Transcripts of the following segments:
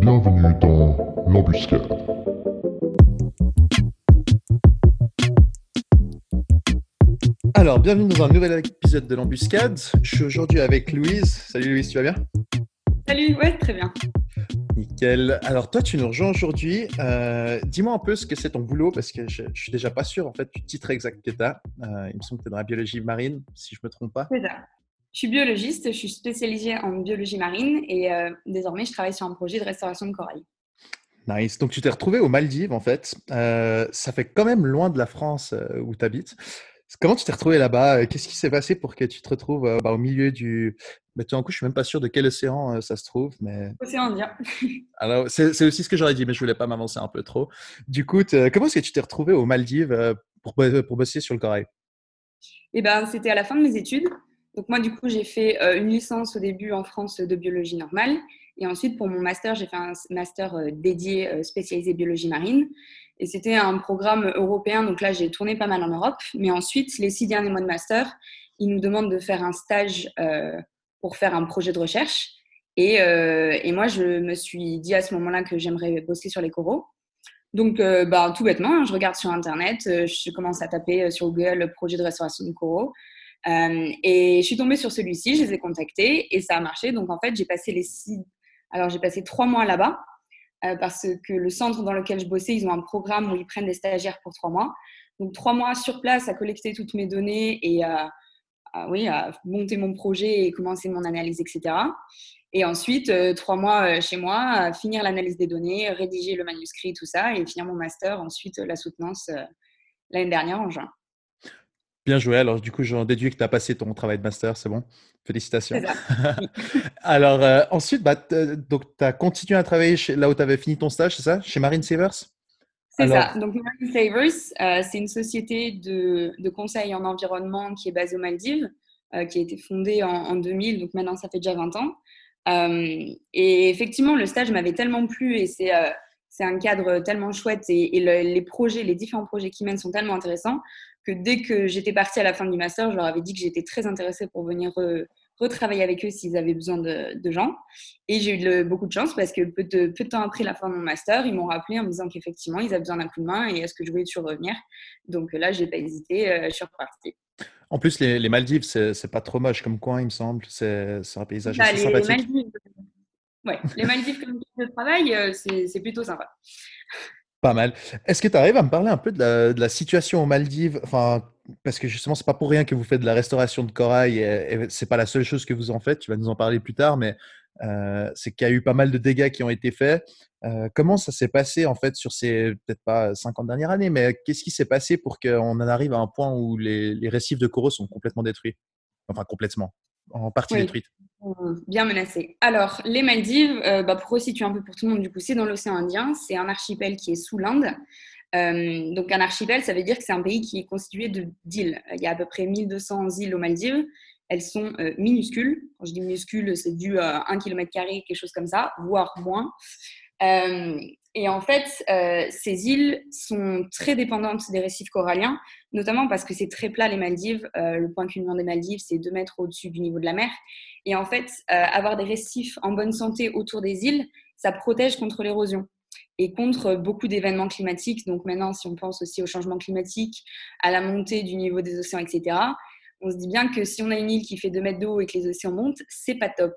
Bienvenue dans l'embuscade. Alors, bienvenue dans un nouvel épisode de l'embuscade. Je suis aujourd'hui avec Louise. Salut Louise, tu vas bien? Salut, ouais, très bien. Nickel. Alors, toi, tu nous rejoins aujourd'hui. Euh, dis-moi un peu ce que c'est ton boulot, parce que je, je suis déjà pas sûr, en fait, du titre exact que tu as. Euh, il me semble que tu es dans la biologie marine, si je me trompe pas. C'est ça. Je suis biologiste, je suis spécialisée en biologie marine et euh, désormais, je travaille sur un projet de restauration de corail. Nice. Donc, tu t'es retrouvé aux Maldives, en fait. Euh, ça fait quand même loin de la France euh, où tu habites. Comment tu t'es retrouvé là-bas? Qu'est-ce qui s'est passé pour que tu te retrouves euh, bah, au milieu du. Mais tout d'un coup, je suis même pas sûr de quel océan euh, ça se trouve. Mais... Océan Indien. Alors, c'est c'est aussi ce que j'aurais dit, mais je voulais pas m'avancer un peu trop. Du coup, comment est-ce que tu t'es retrouvé aux Maldives pour, pour bosser sur le corail? Et ben, c'était à la fin de mes études. Donc moi, du coup, j'ai fait euh, une licence au début en France de biologie normale. Et ensuite, pour mon master, j'ai fait un master euh, dédié euh, spécialisé biologie marine. Et c'était un programme européen. Donc là, j'ai tourné pas mal en Europe. Mais ensuite, les six derniers mois de master, ils nous demandent de faire un stage pour faire un projet de recherche. Et, et moi, je me suis dit à ce moment-là que j'aimerais bosser sur les coraux. Donc, bah, tout bêtement, hein, je regarde sur Internet, je commence à taper sur Google projet de restauration de coraux. Euh, et je suis tombée sur celui-ci, je les ai contactés et ça a marché. Donc, en fait, j'ai passé les six. Alors, j'ai passé trois mois là-bas euh, parce que le centre dans lequel je bossais, ils ont un programme où ils prennent des stagiaires pour trois mois. Donc, trois mois sur place à collecter toutes mes données et oui, à monter mon projet et commencer mon analyse, etc. Et ensuite, euh, trois mois chez moi, finir l'analyse des données, rédiger le manuscrit, tout ça, et finir mon master, ensuite la soutenance l'année dernière en juin. Bien joué. Alors, du coup, j'en déduis que tu as passé ton travail de master, c'est bon Félicitations. Alors, euh, ensuite, bah, donc, tu as continué à travailler chez, là où tu avais fini ton stage, c'est ça? Chez Marine Savers? C'est Alors- ça. Donc, Marine Savers, euh, c'est une société de, de conseil en environnement qui est basée aux Maldives, euh, qui a été fondée en, en 2000, donc maintenant ça fait déjà 20 ans. Euh, et effectivement, le stage m'avait tellement plu et c'est euh, c'est un cadre tellement chouette et, et le- les projets, les différents projets qui mènent sont tellement intéressants que dès que j'étais partie à la fin du master, je leur avais dit que j'étais très intéressée pour venir re- retravailler avec eux s'ils avaient besoin de, de gens. Et j'ai eu le- beaucoup de chance parce que peu de, peu de temps après la fin de mon master, ils m'ont rappelé en me disant qu'effectivement, ils avaient besoin d'un coup de main et est-ce que je voulais toujours revenir. Donc là, j'ai pas hésité, euh, je suis repartie. En plus, les, les Maldives, c'est pas trop moche comme coin, il me semble. C'est un paysage Bah, assez les, sympathique. Maldives, ouais, les Maldives comme lieu de travail, euh, c'est plutôt sympa. Pas mal. Est-ce que tu arrives à me parler un peu de la, situation aux Maldives? Enfin, parce que justement, c'est pas pour rien que vous faites de la restauration de corail et, et c'est pas la seule chose que vous en faites. Tu vas nous en parler plus tard, mais euh, c'est qu'il y a eu pas mal de dégâts qui ont été faits. Euh, comment ça s'est passé en fait sur ces peut-être pas 50 dernières années, mais qu'est-ce qui s'est passé pour qu'on en arrive à un point où les, les récifs de coraux sont complètement détruits? Enfin, complètement, en partie Oui. détruits. Bien menacé. Alors, les Maldives, euh, bah, pour resituer un peu pour tout le monde, du coup, c'est dans l'océan Indien. C'est un archipel qui est sous l'Inde. Euh, donc, un archipel, ça veut dire que c'est un pays qui est constitué de- d'îles. Il y a à peu près 1200 îles aux Maldives. Elles sont euh, minuscules. Quand je dis minuscules, c'est dû à 1 km, quelque chose comme ça, voire moins. Et en fait, euh, ces îles sont très dépendantes des récifs coralliens, notamment parce que c'est très plat les Maldives. Euh, le point culminant des Maldives, c'est 2 mètres au-dessus du niveau de la mer. Et en fait, euh, avoir des récifs en bonne santé autour des îles, ça protège contre l'érosion et contre beaucoup d'événements climatiques. Donc maintenant, si on pense aussi au changement climatique, à la montée du niveau des océans, etc., on se dit bien que si on a une île qui fait 2 mètres d'eau et que les océans montent, c'est pas top.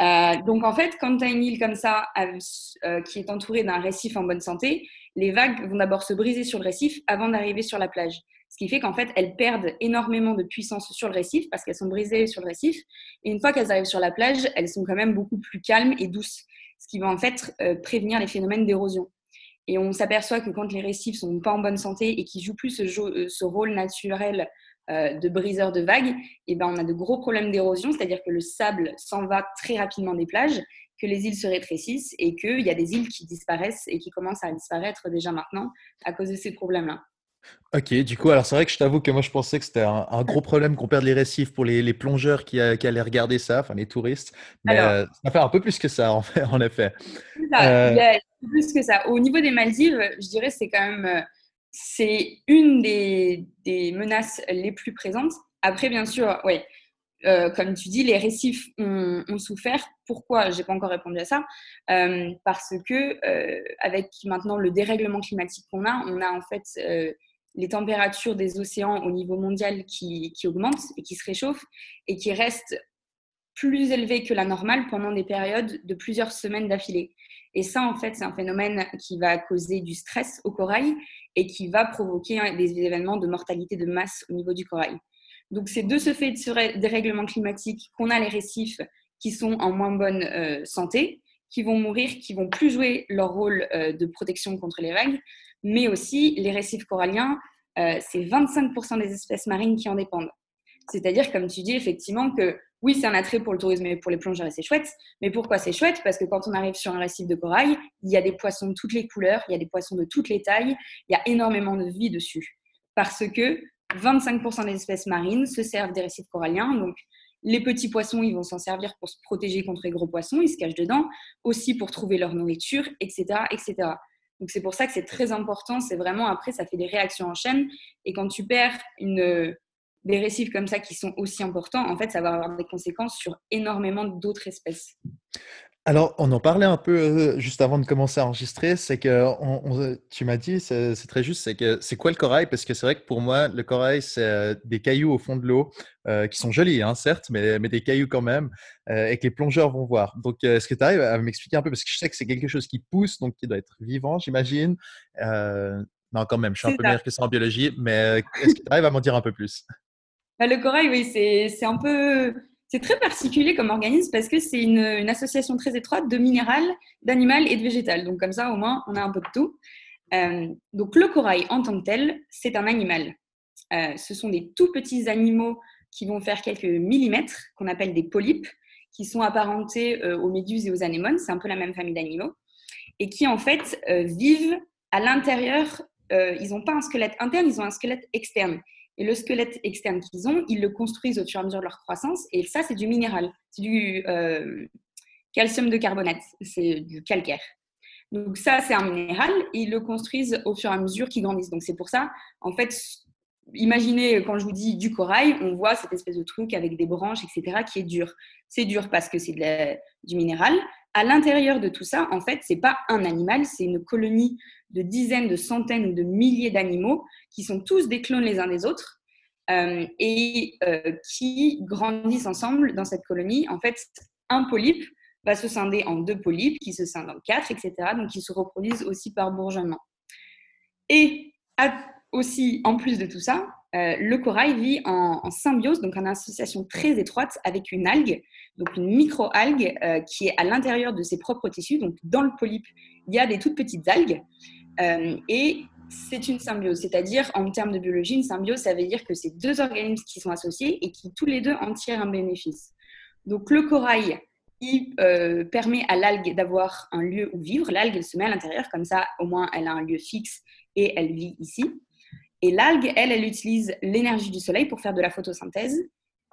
Euh, donc en fait, quand tu as une île comme ça euh, qui est entourée d'un récif en bonne santé, les vagues vont d'abord se briser sur le récif avant d'arriver sur la plage. Ce qui fait qu'en fait, elles perdent énormément de puissance sur le récif parce qu'elles sont brisées sur le récif. Et une fois qu'elles arrivent sur la plage, elles sont quand même beaucoup plus calmes et douces, ce qui va en fait euh, prévenir les phénomènes d'érosion. Et on s'aperçoit que quand les récifs sont pas en bonne santé et qu'ils jouent plus ce, rôle naturel de briseur de vagues, et ben on a de gros problèmes d'érosion, c'est-à-dire que le sable s'en va très rapidement des plages, que les îles se rétrécissent et qu'il y a des îles qui disparaissent et qui commencent à disparaître déjà maintenant à cause de ces problèmes-là. Ok, du coup, alors c'est vrai que je t'avoue que moi je pensais que c'était un, un gros problème qu'on perde les récifs pour les, les plongeurs qui, euh, qui, allaient regarder ça, enfin les touristes. Mais alors, euh, ça fait un peu plus que ça, en, fait, en effet. Ça, euh... Il y a plus que ça. Au niveau des Maldives, je dirais c'est quand même c'est une des, menaces les plus présentes. Après, bien sûr, ouais, euh, comme tu dis, les récifs ont, souffert. pourquoi? J'ai pas encore répondu à ça. parce que avec maintenant le dérèglement climatique qu'on a, on a en fait les températures des océans au niveau mondial qui, qui, augmentent et qui se réchauffent et qui restent plus élevées que la normale pendant des périodes de plusieurs semaines d'affilée. Et ça, en fait, c'est un phénomène qui va causer du stress au corail et qui va provoquer des événements de mortalité de masse au niveau du corail. Donc, c'est de ce fait de ce dérèglement climatique qu'on a les récifs qui sont en moins bonne euh, santé, qui vont mourir, qui vont plus jouer leur rôle euh, de protection contre les vagues, mais aussi les récifs coralliens, euh, c'est 25% des espèces marines qui en dépendent. C'est-à-dire, comme tu dis, effectivement, que oui, c'est un attrait pour le tourisme et pour les plongeurs et c'est chouette. Mais pourquoi c'est chouette? Parce que quand on arrive sur un récif de corail, il y a des poissons de toutes les couleurs, il y a des poissons de toutes les tailles, il y a énormément de vie dessus. Parce que 25% des espèces marines se servent des récifs coralliens. Donc, les petits poissons, ils vont s'en servir pour se protéger contre les gros poissons, ils se cachent dedans, aussi pour trouver leur nourriture, etc. etc. Donc c'est pour ça que c'est très important, c'est vraiment après, ça fait des réactions en chaîne. Et quand tu perds une, des récifs comme ça qui sont aussi importants, en fait, ça va avoir des conséquences sur énormément d'autres espèces. Alors, on en parlait un peu euh, juste avant de commencer à enregistrer. C'est que tu m'as dit, c'est très juste, c'est que c'est quoi le corail? Parce que c'est vrai que pour moi, le corail, c'est euh, des cailloux au fond de l'eau euh, qui sont jolis, hein, certes, mais, mais, des cailloux quand même, et que les plongeurs vont voir. Donc, est-ce que tu arrives à m'expliquer un peu? Parce que je sais que c'est quelque chose qui pousse, donc qui doit être vivant, j'imagine. non, quand même, je suis un peu meilleur que ça en biologie, mais est-ce que tu arrives à m'en dire un peu plus? Bah, Le corail, oui, c'est un peu c'est très particulier comme organisme parce que c'est une, association très étroite de minéral, d'animal et de végétal. Donc comme ça, au moins, on a un peu de tout. Euh, donc le corail en tant que tel, c'est un animal. Euh, ce sont des tout petits animaux qui vont faire quelques millimètres, qu'on appelle des polypes, qui sont apparentés euh, aux méduses et aux anémones. C'est un peu la même famille d'animaux. Et qui en fait vivent à l'intérieur. ils n'ont pas un squelette interne, ils ont un squelette externe. Et le squelette externe qu'ils ont, ils le construisent au fur et à mesure de leur croissance. Et ça, c'est du minéral. C'est du euh, calcium de carbonate. C'est du calcaire. Donc ça, c'est un minéral. ils le construisent au fur et à mesure qu'ils grandissent. Donc c'est pour ça, en fait, imaginez quand je vous dis du corail, on voit cette espèce de truc avec des branches, etc., qui est dur. C'est dur parce que c'est du minéral. À l'intérieur de tout ça, en fait, c'est pas un animal, c'est une colonie de dizaines, de centaines ou de milliers d'animaux qui sont tous des clones les uns des autres euh, et euh, qui grandissent ensemble dans cette colonie. En fait, un polype va se scinder en deux polypes, qui se scindent en quatre, etc. Donc, ils se reproduisent aussi par bourgeonnement. Et aussi, en plus de tout ça, euh, le corail vit en, symbiose, donc en association très étroite avec une algue, donc une micro-algue qui est à l'intérieur de ses propres tissus. Donc, dans le polype, il y a des toutes petites algues. Euh, et c'est une symbiose, c'est-à-dire en termes de biologie, une symbiose, ça veut dire que c'est deux organismes qui sont associés et qui tous les deux en tirent un bénéfice. Donc le corail, il euh, permet à l'algue d'avoir un lieu où vivre. L'algue, elle se met à l'intérieur, comme ça, au moins, elle a un lieu fixe et elle vit ici. Et l'algue, elle, elle utilise l'énergie du soleil pour faire de la photosynthèse.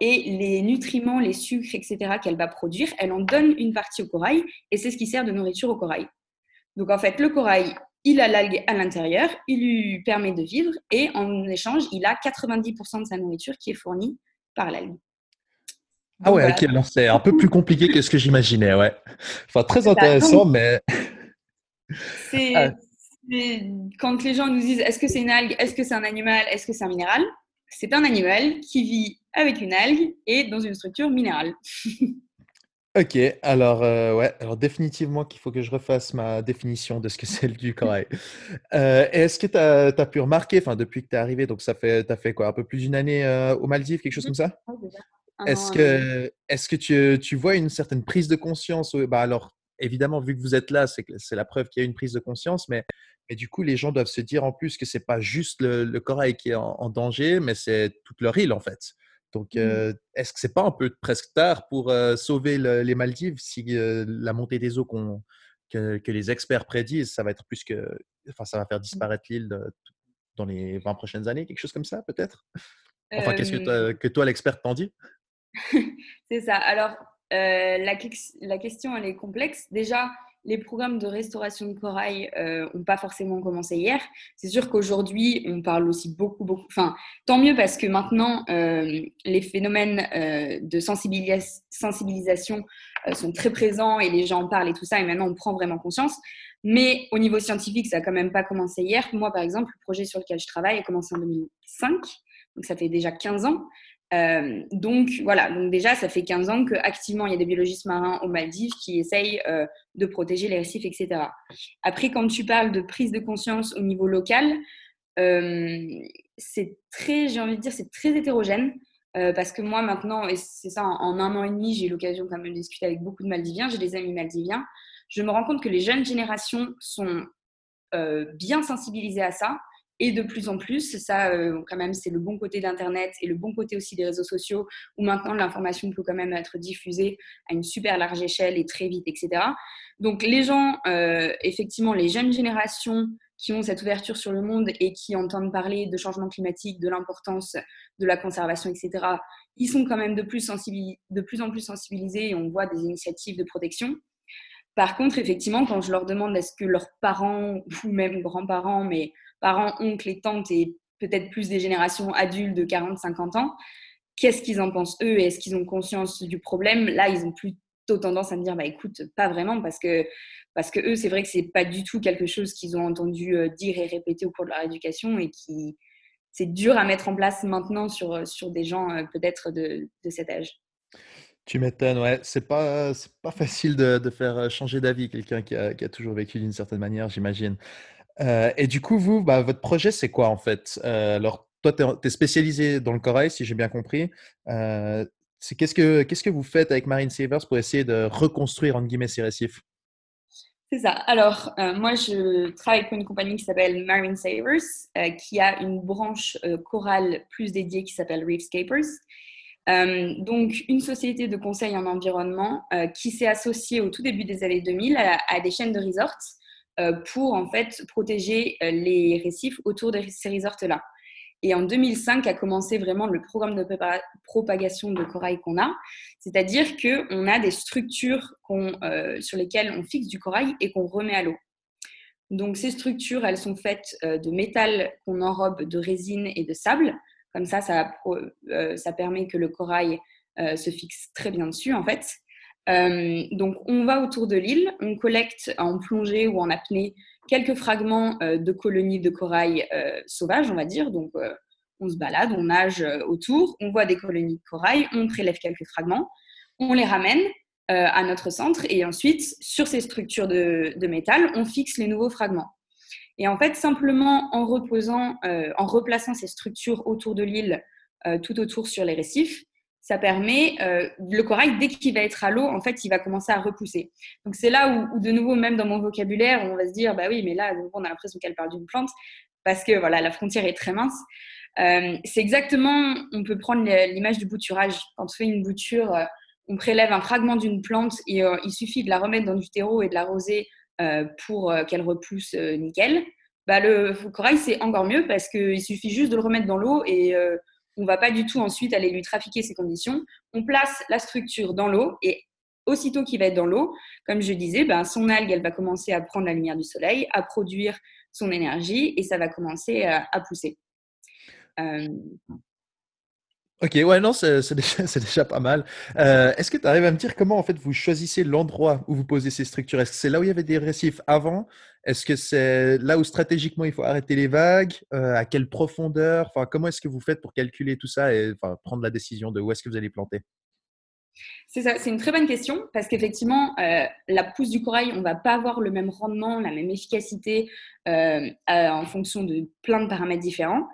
Et les nutriments, les sucres, etc., qu'elle va produire, elle en donne une partie au corail et c'est ce qui sert de nourriture au corail. Donc en fait, le corail, il a l'algue à l'intérieur, il lui permet de vivre et en échange, il a 90% de sa nourriture qui est fournie par l'algue. Ah ouais, ok, c'est un peu plus compliqué que ce que j'imaginais, ouais. Enfin, très intéressant, mais. Ah. Quand les gens nous disent est-ce que c'est une algue, est-ce que c'est un animal, est-ce que c'est un minéral C'est un animal qui vit avec une algue et dans une structure minérale. Ok, alors, euh, ouais, alors définitivement qu'il faut que je refasse ma définition de ce que c'est du corail. Euh, est-ce que tu as, pu remarquer, enfin, depuis que tu es arrivé, donc ça fait, tu as fait quoi, un peu plus d'une année euh, aux Maldives, quelque chose comme ça? Est-ce que, est que tu, tu, vois une certaine prise de conscience? Bah Alors, évidemment, vu que vous êtes là, c'est, c'est la preuve qu'il y a une prise de conscience, mais, mais du coup, les gens doivent se dire en plus que c'est pas juste le, corail qui est en danger, mais c'est toute leur île, en fait. Donc, mmh. euh, est-ce que c'est pas un peu presque tard pour euh, sauver les Maldives si euh, la montée des eaux que, les experts prédisent, ça va être plus que, enfin, ça va faire mmh. disparaître l'île dans les 20 prochaines années, quelque chose comme ça, peut-être? Enfin, qu'est-ce que toi, que toi l'expert, t'en dit? C'est ça. Alors, la, la, question, elle est complexe. Déjà, les programmes de restauration de corail n'ont pas forcément commencé hier. C'est sûr qu'aujourd'hui, on parle aussi beaucoup, beaucoup. Enfin, tant mieux parce que maintenant, les phénomènes de sensibilisation sont très présents et les gens en parlent et tout ça. Et maintenant, on prend vraiment conscience. Mais au niveau scientifique, ça n'a quand même pas commencé hier. Moi, par exemple, le projet sur lequel je travaille a commencé en 2005, donc ça fait déjà 15 ans. Euh, donc voilà, donc déjà, ça fait 15 ans qu'activement, il y a des biologistes marins aux Maldives qui essayent euh, de protéger les récifs, etc. Après, quand tu parles de prise de conscience au niveau local, euh, c'est très, j'ai envie de dire, c'est très hétérogène. parce que moi maintenant, et c'est ça, en un an et demi, j'ai eu l'occasion quand même de discuter avec beaucoup de Maldiviens, j'ai des amis maldiviens, je me rends compte que les jeunes générations sont bien sensibilisées à ça et de plus en plus. Ça, euh, quand même, c'est le bon côté d'Internet et le bon côté aussi des réseaux sociaux où maintenant l'information peut quand même être diffusée à une super large échelle et très vite, etc. Donc les gens, euh, effectivement, les jeunes générations qui ont cette ouverture sur le monde et qui entendent parler de changement climatique, de l'importance de la conservation, etc., ils sont quand même de plus, de plus en plus sensibilisés et on voit des initiatives de protection. Par contre, effectivement, quand je leur demande est-ce que leurs parents ou même grands-parents, mais parents, oncles et tantes et peut-être plus des générations adultes de 40-50 ans, qu'est-ce qu'ils en pensent eux est-ce qu'ils ont conscience du problème? Là, ils ont plutôt tendance à me dire bah écoute, pas vraiment parce que parce que eux, c'est vrai que c'est pas du tout quelque chose qu'ils ont entendu euh, dire et répéter au cours de leur éducation et qui c'est dur à mettre en place maintenant sur sur des gens euh, peut-être de, de cet âge. Tu m'étonnes, ouais. C'est pas, pas facile de, de faire euh, changer d'avis quelqu'un qui a, qui a, toujours vécu d'une certaine manière, j'imagine. Euh, et du coup, vous, bah, votre projet, c'est quoi en fait? Euh, Alors, toi, tu es, spécialisé dans le corail, si j'ai bien compris. Euh, qu'est-ce, que, vous faites avec Marine Savers pour essayer de reconstruire, entre guillemets, ces récifs? C'est ça. Alors, moi, je travaille pour une compagnie qui s'appelle Marine Savers, qui a une branche euh, chorale plus dédiée qui s'appelle Reefscapers. Donc, une société de conseil en environnement qui s'est associée au tout début des années 2000 à, des chaînes de resorts pour en fait protéger les récifs autour de ces resorts-là. Et en 2005 a commencé vraiment le programme de propagation de corail qu'on a, c'est-à-dire qu'on a des structures sur lesquelles on fixe du corail et qu'on remet à l'eau. Donc ces structures, elles sont faites de métal qu'on enrobe de résine et de sable. Comme ça, ça, euh, permet que le corail euh, se fixe très bien dessus, en fait. Euh, donc, on va autour de l'île, on collecte en plongée ou en apnée quelques fragments de colonies de corail sauvages, on va dire. Donc, on se balade, on nage autour, on voit des colonies de corail, on prélève quelques fragments, on les ramène à notre centre et ensuite, sur ces structures de, métal, on fixe les nouveaux fragments. Et en fait, simplement en reposant, euh, en replaçant ces structures autour de l'île, euh, tout autour sur les récifs, ça permet, euh, le corail, dès qu'il va être à l'eau, en fait, il va commencer à repousser. Donc c'est là où, de nouveau, même dans mon vocabulaire, on va se dire, bah oui, mais là, on a l'impression qu'elle parle d'une plante, parce que voilà, la frontière est très mince. c'est exactement, on peut prendre l'image du bouturage. Quand on fait une bouture, on prélève un fragment d'une plante et il suffit de la remettre dans du terreau et de l'arroser euh, pour euh, qu'elle repousse euh, nickel. Bah, le corail, c'est encore mieux parce qu'il suffit juste de le remettre dans l'eau et on ne va pas du tout ensuite aller lui trafiquer ses conditions. On place la structure dans l'eau et aussitôt qu'il va être dans l'eau, comme je disais, ben, son algue, elle va commencer à prendre la lumière du soleil, à produire son énergie et ça va commencer à, pousser. Ok, ouais, non, c'est déjà, déjà, pas mal. Euh, Est-ce que tu arrives à me dire comment en fait vous choisissez l'endroit où vous posez ces structures? Est-ce que c'est là où il y avait des récifs avant? Est-ce que c'est là où stratégiquement il faut arrêter les vagues euh, À quelle profondeur? Comment est-ce que vous faites pour calculer tout ça et prendre la décision de où est-ce que vous allez planter? C'est ça, c'est une très bonne question parce qu'effectivement, euh, la pousse du corail, on va pas avoir le même rendement, la même efficacité euh, en fonction de plein de paramètres différents.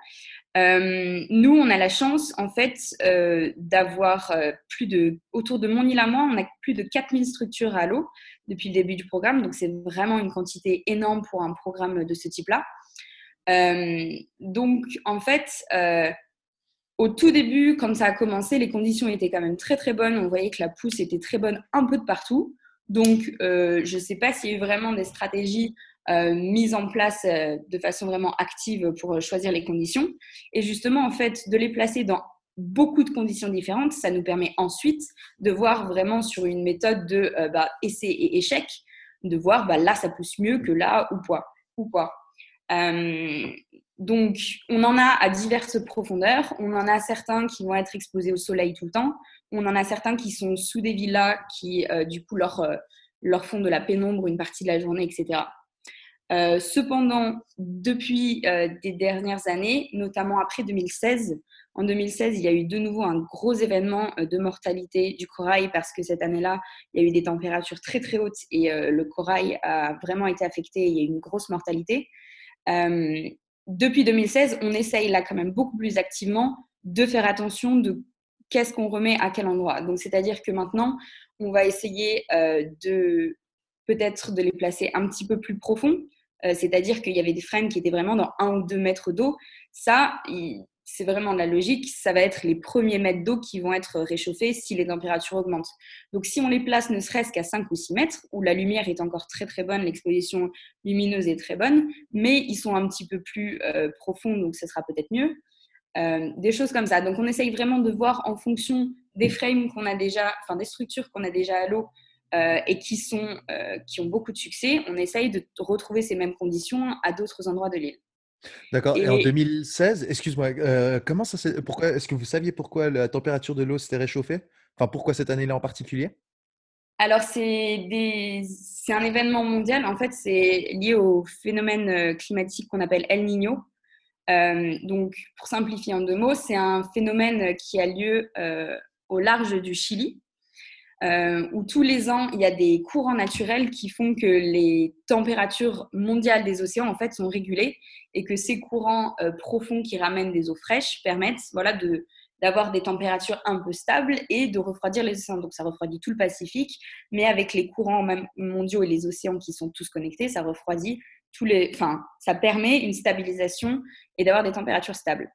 Euh, nous, on a la chance, en fait, euh, d'avoir euh, plus de, autour de mon île à moi, on a plus de 4000 structures à l'eau depuis le début du programme. Donc, c'est vraiment une quantité énorme pour un programme de ce type-là. donc, en fait, au tout début, quand ça a commencé, les conditions étaient quand même très, très bonnes. On voyait que la pousse était très bonne un peu de partout. Donc, je ne sais pas s'il y a eu vraiment des stratégies euh, mise en place euh, de façon vraiment active pour choisir les conditions. Et justement, en fait, de les placer dans beaucoup de conditions différentes, ça nous permet ensuite de voir vraiment sur une méthode de euh, bah, essai et échec, de voir bah, là, ça pousse mieux que là ou quoi. Ou quoi. donc, on en a à diverses profondeurs. On en a certains qui vont être exposés au soleil tout le temps. On en a certains qui sont sous des villas qui, du coup, leur, leur font de la pénombre une partie de la journée, etc. Euh, cependant, depuis euh, des dernières années, notamment après 2016, en 2016, il y a eu de nouveau un gros événement euh, de mortalité du corail parce que cette année-là, il y a eu des températures très très hautes et le corail a vraiment été affecté. Il y a eu une grosse mortalité. depuis 2016, on essaye là quand même beaucoup plus activement de faire attention de qu'est-ce qu'on remet à quel endroit. Donc, c'est-à-dire que maintenant, on va essayer de peut-être de les placer un petit peu plus profond. Euh, c'est-à-dire qu'il y avait des frênes qui étaient vraiment dans un ou deux mètres d'eau. Ça, c'est vraiment la logique. Ça va être les premiers mètres d'eau qui vont être réchauffés si les températures augmentent. Donc, si on les place ne serait-ce qu'à 5 ou 6 mètres, où la lumière est encore très très bonne, l'exposition lumineuse est très bonne, mais ils sont un petit peu plus euh, profonds, donc ce sera peut-être mieux. Euh, des choses comme ça. Donc, on essaye vraiment de voir en fonction des frames qu'on a déjà, enfin des structures qu'on a déjà à l'eau, euh, et qui, sont, euh, qui ont beaucoup de succès, on essaye de retrouver ces mêmes conditions à d'autres endroits de l'île. D'accord. Et, en 2016, excuse-moi, euh, comment ça pourquoi est-ce que vous saviez pourquoi la température de l'eau s'était réchauffée? Enfin, pourquoi cette année-là en particulier? Alors, c'est des... c'est un événement mondial. En fait, c'est lié au phénomène climatique qu'on appelle El Niño. donc, pour simplifier en deux mots, c'est un phénomène qui a lieu au large du Chili. Euh, où tous les ans, il y a des courants naturels qui font que les températures mondiales des océans en fait sont régulées et que ces courants euh, profonds qui ramènent des eaux fraîches permettent voilà, de, d'avoir des températures un peu stables et de refroidir les océans. Donc ça refroidit tout le Pacifique, mais avec les courants mondiaux et les océans qui sont tous connectés, ça refroidit tous les, enfin, ça permet une stabilisation et d'avoir des températures stables.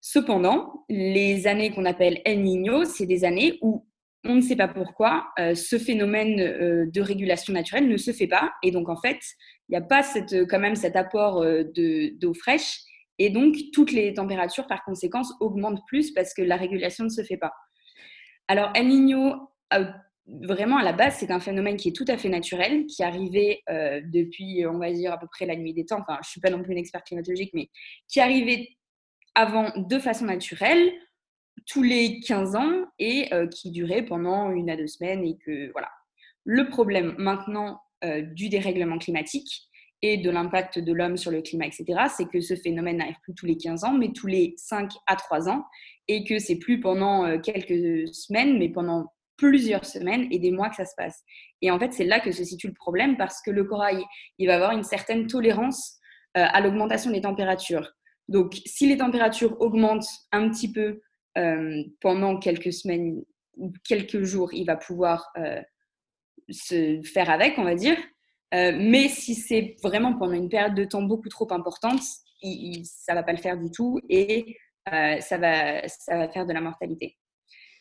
Cependant, les années qu'on appelle El Niño, c'est des années où on ne sait pas pourquoi, euh, ce phénomène euh, de régulation naturelle ne se fait pas. Et donc, en fait, il n'y a pas cette, quand même cet apport euh, d'eau fraîche. Et donc, toutes les températures, par conséquent, augmentent plus parce que la régulation ne se fait pas. Alors, El Niño, vraiment, à la base, c'est un phénomène qui est tout à fait naturel, qui arrivait depuis, on va dire, à peu près la nuit des temps. Enfin, je ne suis pas non plus une experte climatologique, mais qui arrivait avant de façon naturelle tous les 15 ans et euh, qui durait pendant une à deux semaines. Et que voilà. Le problème maintenant euh, du dérèglement climatique et de l'impact de l'homme sur le climat, etc., c'est que ce phénomène n'arrive plus tous les 15 ans, mais tous les 5 à 3 ans, et que c'est plus pendant euh, quelques semaines, mais pendant plusieurs semaines et des mois que ça se passe. Et en fait, c'est là que se situe le problème parce que le corail, il va avoir une certaine tolérance à l'augmentation des températures. Donc, si les températures augmentent un petit peu pendant quelques semaines ou quelques jours, il va pouvoir euh, se faire avec, on va dire. Euh, mais si c'est vraiment pendant une période de temps beaucoup trop importante, ça ne va pas le faire du tout et ça, va, faire de la mortalité.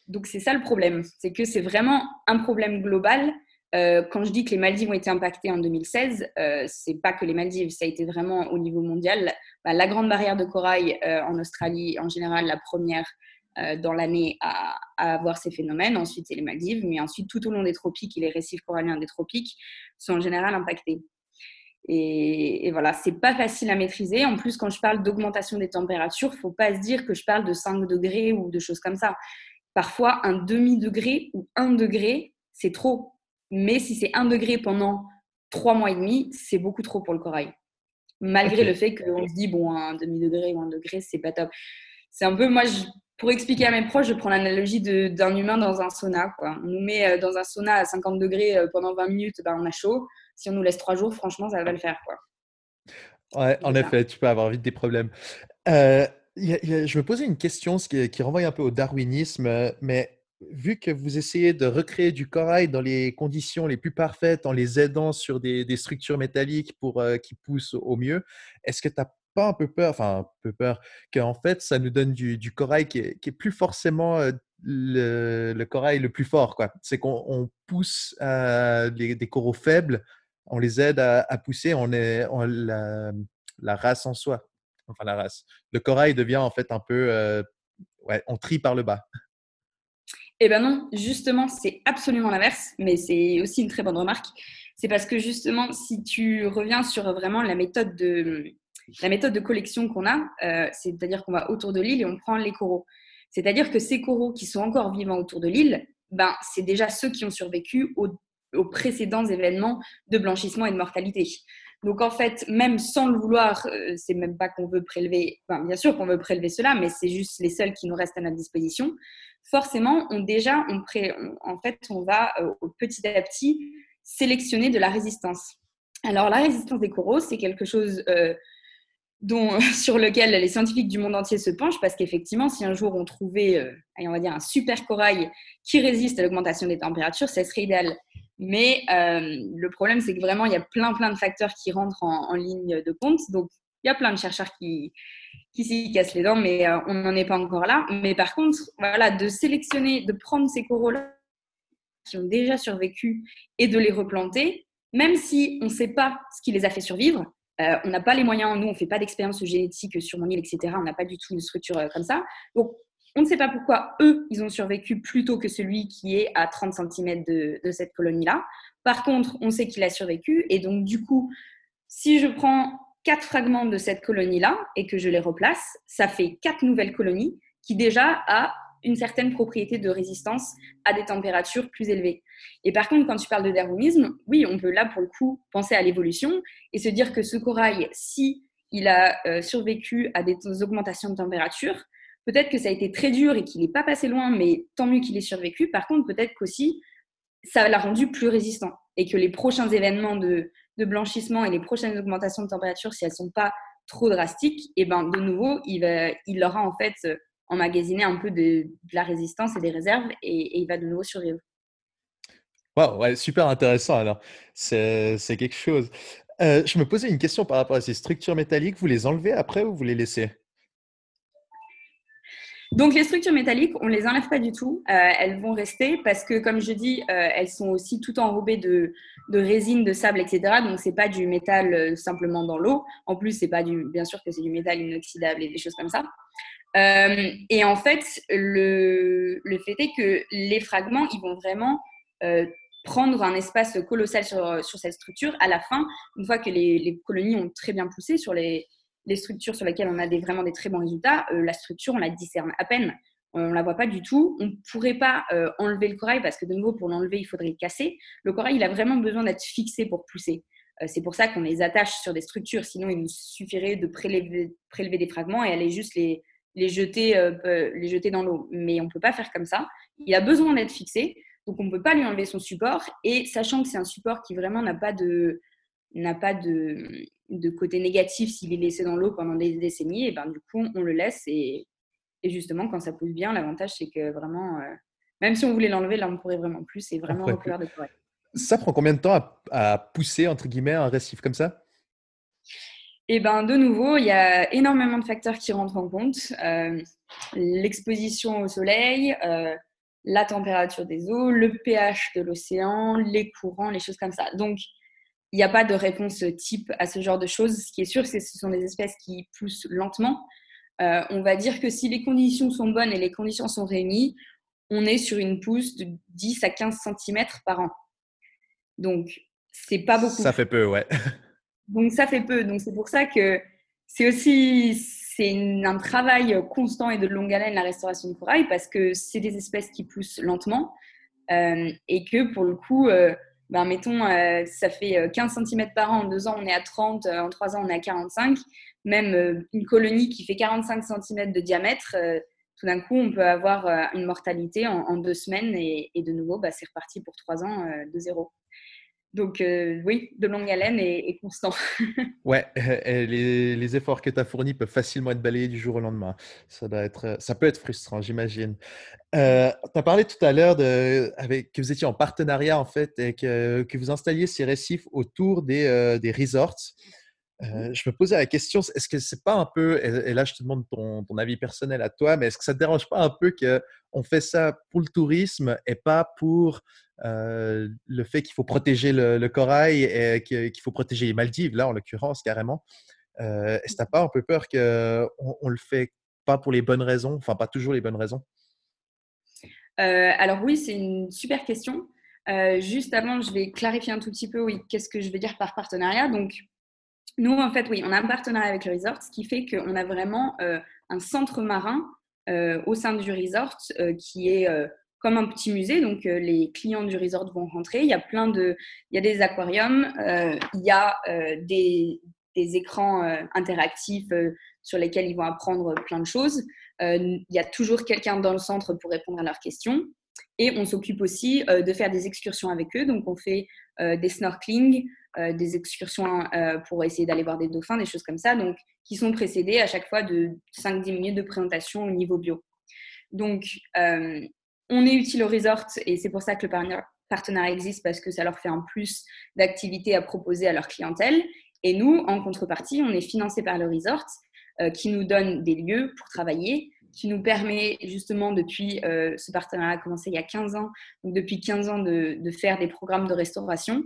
Donc c'est ça le problème, c'est que c'est vraiment un problème global. quand je dis que les Maldives ont été impactées en 2016, euh, c'est pas que les Maldives, ça a été vraiment au niveau mondial. Bah, la grande barrière de corail en Australie, en général, la première euh, dans l'année à, avoir ces phénomènes. Ensuite, c'est les Maldives, mais ensuite, tout au long des tropiques et les récifs coralliens des tropiques sont en général impactés. Et, et voilà, c'est pas facile à maîtriser. En plus, quand je parle d'augmentation des températures, faut pas se dire que je parle de 5 degrés ou de choses comme ça. Parfois, un demi-degré ou un degré, c'est trop. Mais si c'est un degré pendant trois mois et demi, c'est beaucoup trop pour le corail. Malgré le fait qu'on se dit, bon, un demi-degré ou un degré, c'est pas top. C'est un peu, moi, je, pour expliquer à mes proches, je prends l'analogie d'un humain dans un sauna. Quoi. On nous met euh, dans un sauna à 50 degrés euh, pendant 20 minutes, ben, on a chaud. Si on nous laisse 3 jours, franchement, ça va le faire. Quoi. Ouais, en effet, tu peux avoir vite des problèmes. Euh, je me posais une question qui, qui, renvoie un peu au darwinisme, mais vu que vous essayez de recréer du corail dans les conditions les plus parfaites en les aidant sur des, des structures métalliques pour qui poussent au mieux, est-ce que tu as pas un peu peur, enfin un peu peur, qu'en fait, ça nous donne du, corail qui est, plus forcément le, corail le plus fort. C'est qu'on pousse des coraux faibles, on les aide à, pousser, on est la, race en soi. Enfin, la race. Le corail devient en fait un peu. ouais, on trie par le bas. Eh ben non, justement, c'est absolument l'inverse, mais c'est aussi une très bonne remarque. C'est parce que justement, si tu reviens sur vraiment la méthode de, la méthode de collection qu'on a, euh, c'est-à-dire qu'on va autour de l'île et on prend les coraux. C'est-à-dire que ces coraux qui sont encore vivants autour de l'île, ben, c'est déjà ceux qui ont survécu aux, précédents événements de blanchissement et de mortalité. Donc en fait, même sans le vouloir, euh, c'est même pas qu'on veut prélever, enfin, bien sûr qu'on veut prélever cela, mais c'est juste les seuls qui nous restent à notre disposition. Forcément, on déjà, on pré, en fait, on va euh, petit à petit sélectionner de la résistance. Alors la résistance des coraux, c'est quelque chose dont, sur lequel les scientifiques du monde entier se penchent, parce qu'effectivement, si un jour on trouvait, euh, on va dire, un super corail qui résiste à l'augmentation des températures, ça serait idéal. Mais euh, le problème, c'est que vraiment, il y a plein, plein de facteurs qui rentrent en, ligne de compte. Donc, il y a plein de chercheurs qui, qui s'y cassent les dents, mais euh, on n'en est pas encore là. Mais par contre, voilà, de sélectionner, de prendre ces coraux-là qui ont déjà survécu et de les replanter, même si on ne sait pas ce qui les a fait survivre, euh, on n'a pas les moyens, nous, on ne fait pas d'expérience génétique sur mon île, etc. On n'a pas du tout une structure euh, comme ça. Donc, on ne sait pas pourquoi eux, ils ont survécu plutôt que celui qui est à 30 cm de, cette colonie-là. Par contre, on sait qu'il a survécu. Et donc, du coup, si je prends quatre fragments de cette colonie-là et que je les replace, ça fait quatre nouvelles colonies qui déjà a une certaine propriété de résistance à des températures plus élevées. Et par contre, quand tu parles de darwinisme, oui, on peut là, pour le coup, penser à l'évolution et se dire que ce corail, si il a euh, survécu à des augmentations de température, peut-être que ça a été très dur et qu'il n'est pas passé loin, mais tant mieux qu'il ait survécu. Par contre, peut-être qu'aussi, ça l'a rendu plus résistant et que les prochains événements de, blanchissement et les prochaines augmentations de température, si elles ne sont pas trop drastiques, et eh ben de nouveau, il, il aura en fait emmagasiner un peu de, la résistance et des réserves et, il va de nouveau survivre. Wow, ouais, super intéressant alors. C'est quelque chose. Euh, je me posais une question par rapport à ces structures métalliques. Vous les enlevez après ou vous les laissez? Donc les structures métalliques, on les enlève pas du tout. Euh, elles vont rester parce que, comme je dis, euh, elles sont aussi tout enrobées de, de, résine, de sable, etc. Donc c'est pas du métal simplement dans l'eau. En plus, c'est pas du, bien sûr que c'est du métal inoxydable et des choses comme ça. Euh, et en fait, le, fait est que les fragments, ils vont vraiment euh, prendre un espace colossal sur, cette structure. À la fin, une fois que les, colonies ont très bien poussé sur les, structures sur lesquelles on a vraiment des très bons résultats, euh, la structure, on la discerne à peine. On ne la voit pas du tout. On ne pourrait pas enlever le corail parce que de nouveau, pour l'enlever, il faudrait le casser. Le corail, il a vraiment besoin d'être fixé pour pousser. c'est pour ça qu'on les attache sur des structures. Sinon, il nous suffirait de prélever des fragments et aller juste les, les jeter, euh, les jeter dans l'eau. Mais on ne peut pas faire comme ça. Il a besoin d'être fixé, donc on ne peut pas lui enlever son support. Et sachant que c'est un support qui vraiment n'a pas de n'a pas de, de, côté négatif s'il est laissé dans l'eau pendant des décennies, et ben du coup on le laisse et, et justement quand ça pousse bien, l'avantage c'est que vraiment, euh, même si on voulait l'enlever, là on pourrait vraiment plus, c'est vraiment recouvert de corée. Ça prend combien de temps à, à pousser entre guillemets un récif comme ça? Et eh ben de nouveau, il y a énormément de facteurs qui rentrent en compte. Euh, l'exposition au soleil, euh, la température des eaux, le pH de l'océan, les courants, les choses comme ça. Donc, il n'y a pas de réponse type à ce genre de choses. Ce qui est sûr, c'est que ce sont des espèces qui poussent lentement. Euh, on va dire que si les conditions sont bonnes et les conditions sont réunies, on est sur une pousse de 10 à 15 cm par an. Donc, c'est pas beaucoup. Ça fait peu, ouais. Donc ça fait peu. Donc c'est pour ça que c'est aussi c'est un travail constant et de longue haleine la restauration de corail parce que c'est des espèces qui poussent lentement euh, et que pour le coup, euh, ben, mettons, euh, ça fait 15 cm par an, en deux ans on est à 30, en trois ans on est à 45. Même une colonie qui fait 45 cm de diamètre, tout d'un coup on peut avoir une mortalité en, deux semaines et, de nouveau bah, c'est reparti pour trois ans de zéro. Donc euh, oui, de longue haleine et, constant. ouais, les, efforts que tu as fournis peuvent facilement être balayés du jour au lendemain. Ça, doit être, ça peut être frustrant, j'imagine. Euh, tu as parlé tout à l'heure que vous étiez en partenariat en fait et que, que vous installiez ces récifs autour des, euh, des resorts. Mmh. je me posais la question, est-ce que c'est pas un peu, et, là je te demande ton, ton, avis personnel à toi, mais est-ce que ça te dérange pas un peu qu'on fait ça pour le tourisme et pas pour euh, le fait qu'il faut protéger le, corail et qu'il faut protéger les Maldives, là en l'occurrence carrément? Euh, est-ce que tu n'as pas un peu peur qu'on on le fait pas pour les bonnes raisons, enfin pas toujours les bonnes raisons? Euh, Alors oui, c'est une super question. Euh, juste avant, je vais clarifier un tout petit peu, oui, qu'est-ce que je veux dire par partenariat? Donc, nous, en fait, oui, on a un partenariat avec le resort, ce qui fait qu'on a vraiment euh, un centre marin euh, au sein du resort qui est comme un petit musée. Donc, les clients du resort vont rentrer. Il y a plein de, il y a des aquariums, il y a des, des, écrans interactifs sur lesquels ils vont apprendre plein de choses. il y a toujours quelqu'un dans le centre pour répondre à leurs questions. Et on s'occupe aussi euh, de faire des excursions avec eux. Donc, on fait euh, des snorkeling, euh, des excursions pour essayer d'aller voir des dauphins, des choses comme ça, donc qui sont précédées à chaque fois de 5-10 minutes de présentation au niveau bio. Donc, on est utile au resort et c'est pour ça que le partenariat existe parce que ça leur fait un plus d'activités à proposer à leur clientèle. Et nous, en contrepartie, on est financé par le resort qui nous donne des lieux pour travailler qui nous permet justement depuis, euh, ce partenariat a commencé il y a 15 ans, donc depuis 15 ans de, faire des programmes de restauration.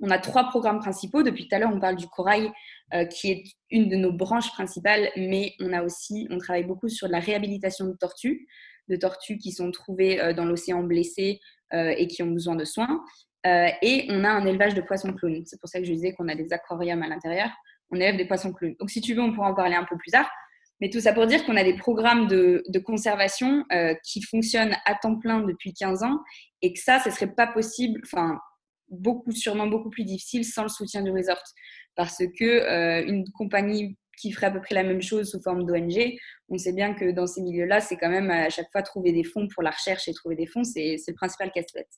On a trois programmes principaux. Depuis tout à l'heure, on parle du corail, euh, qui est une de nos branches principales, mais on a aussi, on travaille beaucoup sur la réhabilitation de tortues, de tortues qui sont trouvées euh, dans l'océan blessées et qui ont besoin de soins. et on a un élevage de poissons clowns. C'est pour ça que je disais qu'on a des aquariums à l'intérieur. On élève des poissons clowns. Donc, si tu veux, on pourra en parler un peu plus tard. Mais tout ça pour dire qu'on a des programmes de, conservation euh, qui fonctionnent à temps plein depuis 15 ans et que ça, ce serait pas possible, enfin, beaucoup, sûrement beaucoup plus difficile sans le soutien du resort. Parce que euh, une compagnie qui ferait à peu près la même chose sous forme d'ONG, on sait bien que dans ces milieux-là, c'est quand même à chaque fois trouver des fonds pour la recherche et trouver des fonds, c'est le principal casse-tête.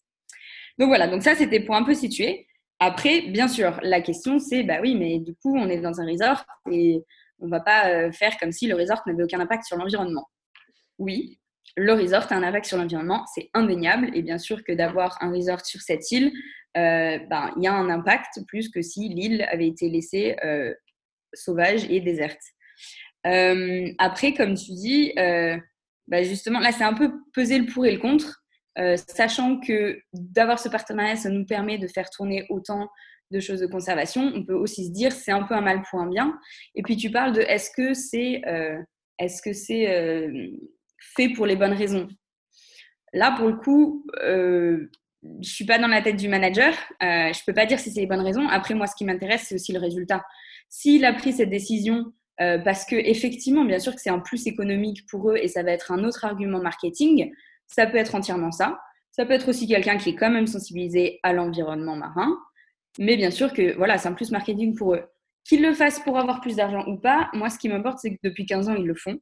Donc voilà, donc ça c'était pour un peu situer. Après, bien sûr, la question c'est, bah oui, mais du coup, on est dans un resort et on va pas euh, faire comme si le resort n'avait aucun impact sur l'environnement. Oui, le resort a un impact sur l'environnement, c'est indéniable. Et bien sûr que d'avoir un resort sur cette île, euh, ben, il y a un impact plus que si l'île avait été laissée euh, sauvage et déserte. après, comme tu dis, ben, justement, là, c'est un peu peser le pour et le contre, sachant que d'avoir ce partenariat, ça nous permet de faire tourner autant de choses de conservation, on peut aussi se dire c'est un peu un mal pour un bien. Et puis tu parles de est-ce que c'est euh, est-ce que c'est euh, fait pour les bonnes raisons? Là pour le coup, euh, je suis pas dans la tête du manager, euh, je peux pas dire si c'est les bonnes raisons. Après moi, ce qui m'intéresse c'est aussi le résultat. S'il a pris cette décision parce que effectivement, bien sûr que c'est un plus économique pour eux et ça va être un autre argument marketing, ça peut être entièrement ça. Ça peut être aussi quelqu'un qui est quand même sensibilisé à l'environnement marin. Mais bien sûr que voilà, c'est un plus marketing pour eux. Qu'ils le fassent pour avoir plus d'argent ou pas, moi, ce qui m'importe, c'est que depuis 15 ans, ils le font.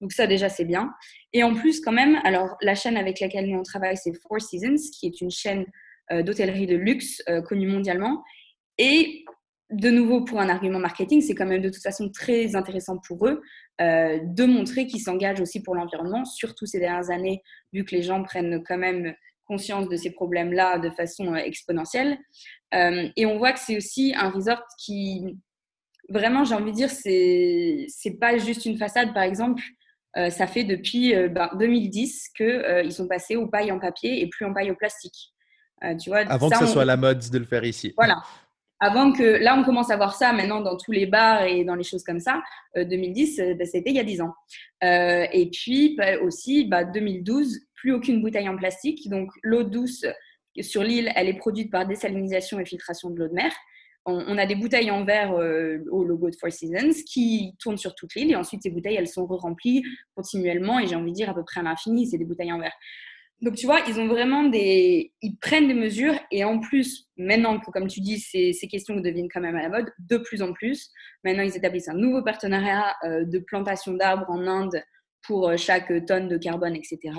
Donc ça, déjà, c'est bien. Et en plus, quand même, alors la chaîne avec laquelle nous on travaille, c'est Four Seasons, qui est une chaîne euh, d'hôtellerie de luxe euh, connue mondialement. Et de nouveau, pour un argument marketing, c'est quand même de toute façon très intéressant pour eux euh, de montrer qu'ils s'engagent aussi pour l'environnement, surtout ces dernières années, vu que les gens prennent quand même conscience de ces problèmes-là de façon exponentielle. Euh, et on voit que c'est aussi un resort qui, vraiment, j'ai envie de dire, c'est c'est pas juste une façade. Par exemple, euh, ça fait depuis 2010 euh, ben, qu'ils sont passés aux pailles en papier et plus en paille au plastique. tu vois, Avant que ce soit la mode de le faire ici. Voilà. Avant que, là, on commence à voir ça maintenant dans tous les bars et dans les choses comme ça. 2010, ben, c'était il y a 10 ans. et puis bah, aussi, bah, 2012, plus aucune bouteille en plastique. Donc l'eau douce sur l'île, elle est produite par désalinisation et filtration de l'eau de mer. On, a des bouteilles en verre euh, au logo de Four Seasons qui tournent sur toute l'île et ensuite ces bouteilles, elles sont re-remplies continuellement et j'ai envie de dire à peu près à l'infini, c'est des bouteilles en verre. Donc tu vois, ils ont vraiment des, ils prennent des mesures et en plus, maintenant que comme tu dis, ces, ces questions deviennent quand même à la mode, de plus en plus, maintenant ils établissent un nouveau partenariat euh, de plantation d'arbres en Inde pour euh, chaque tonne de carbone, etc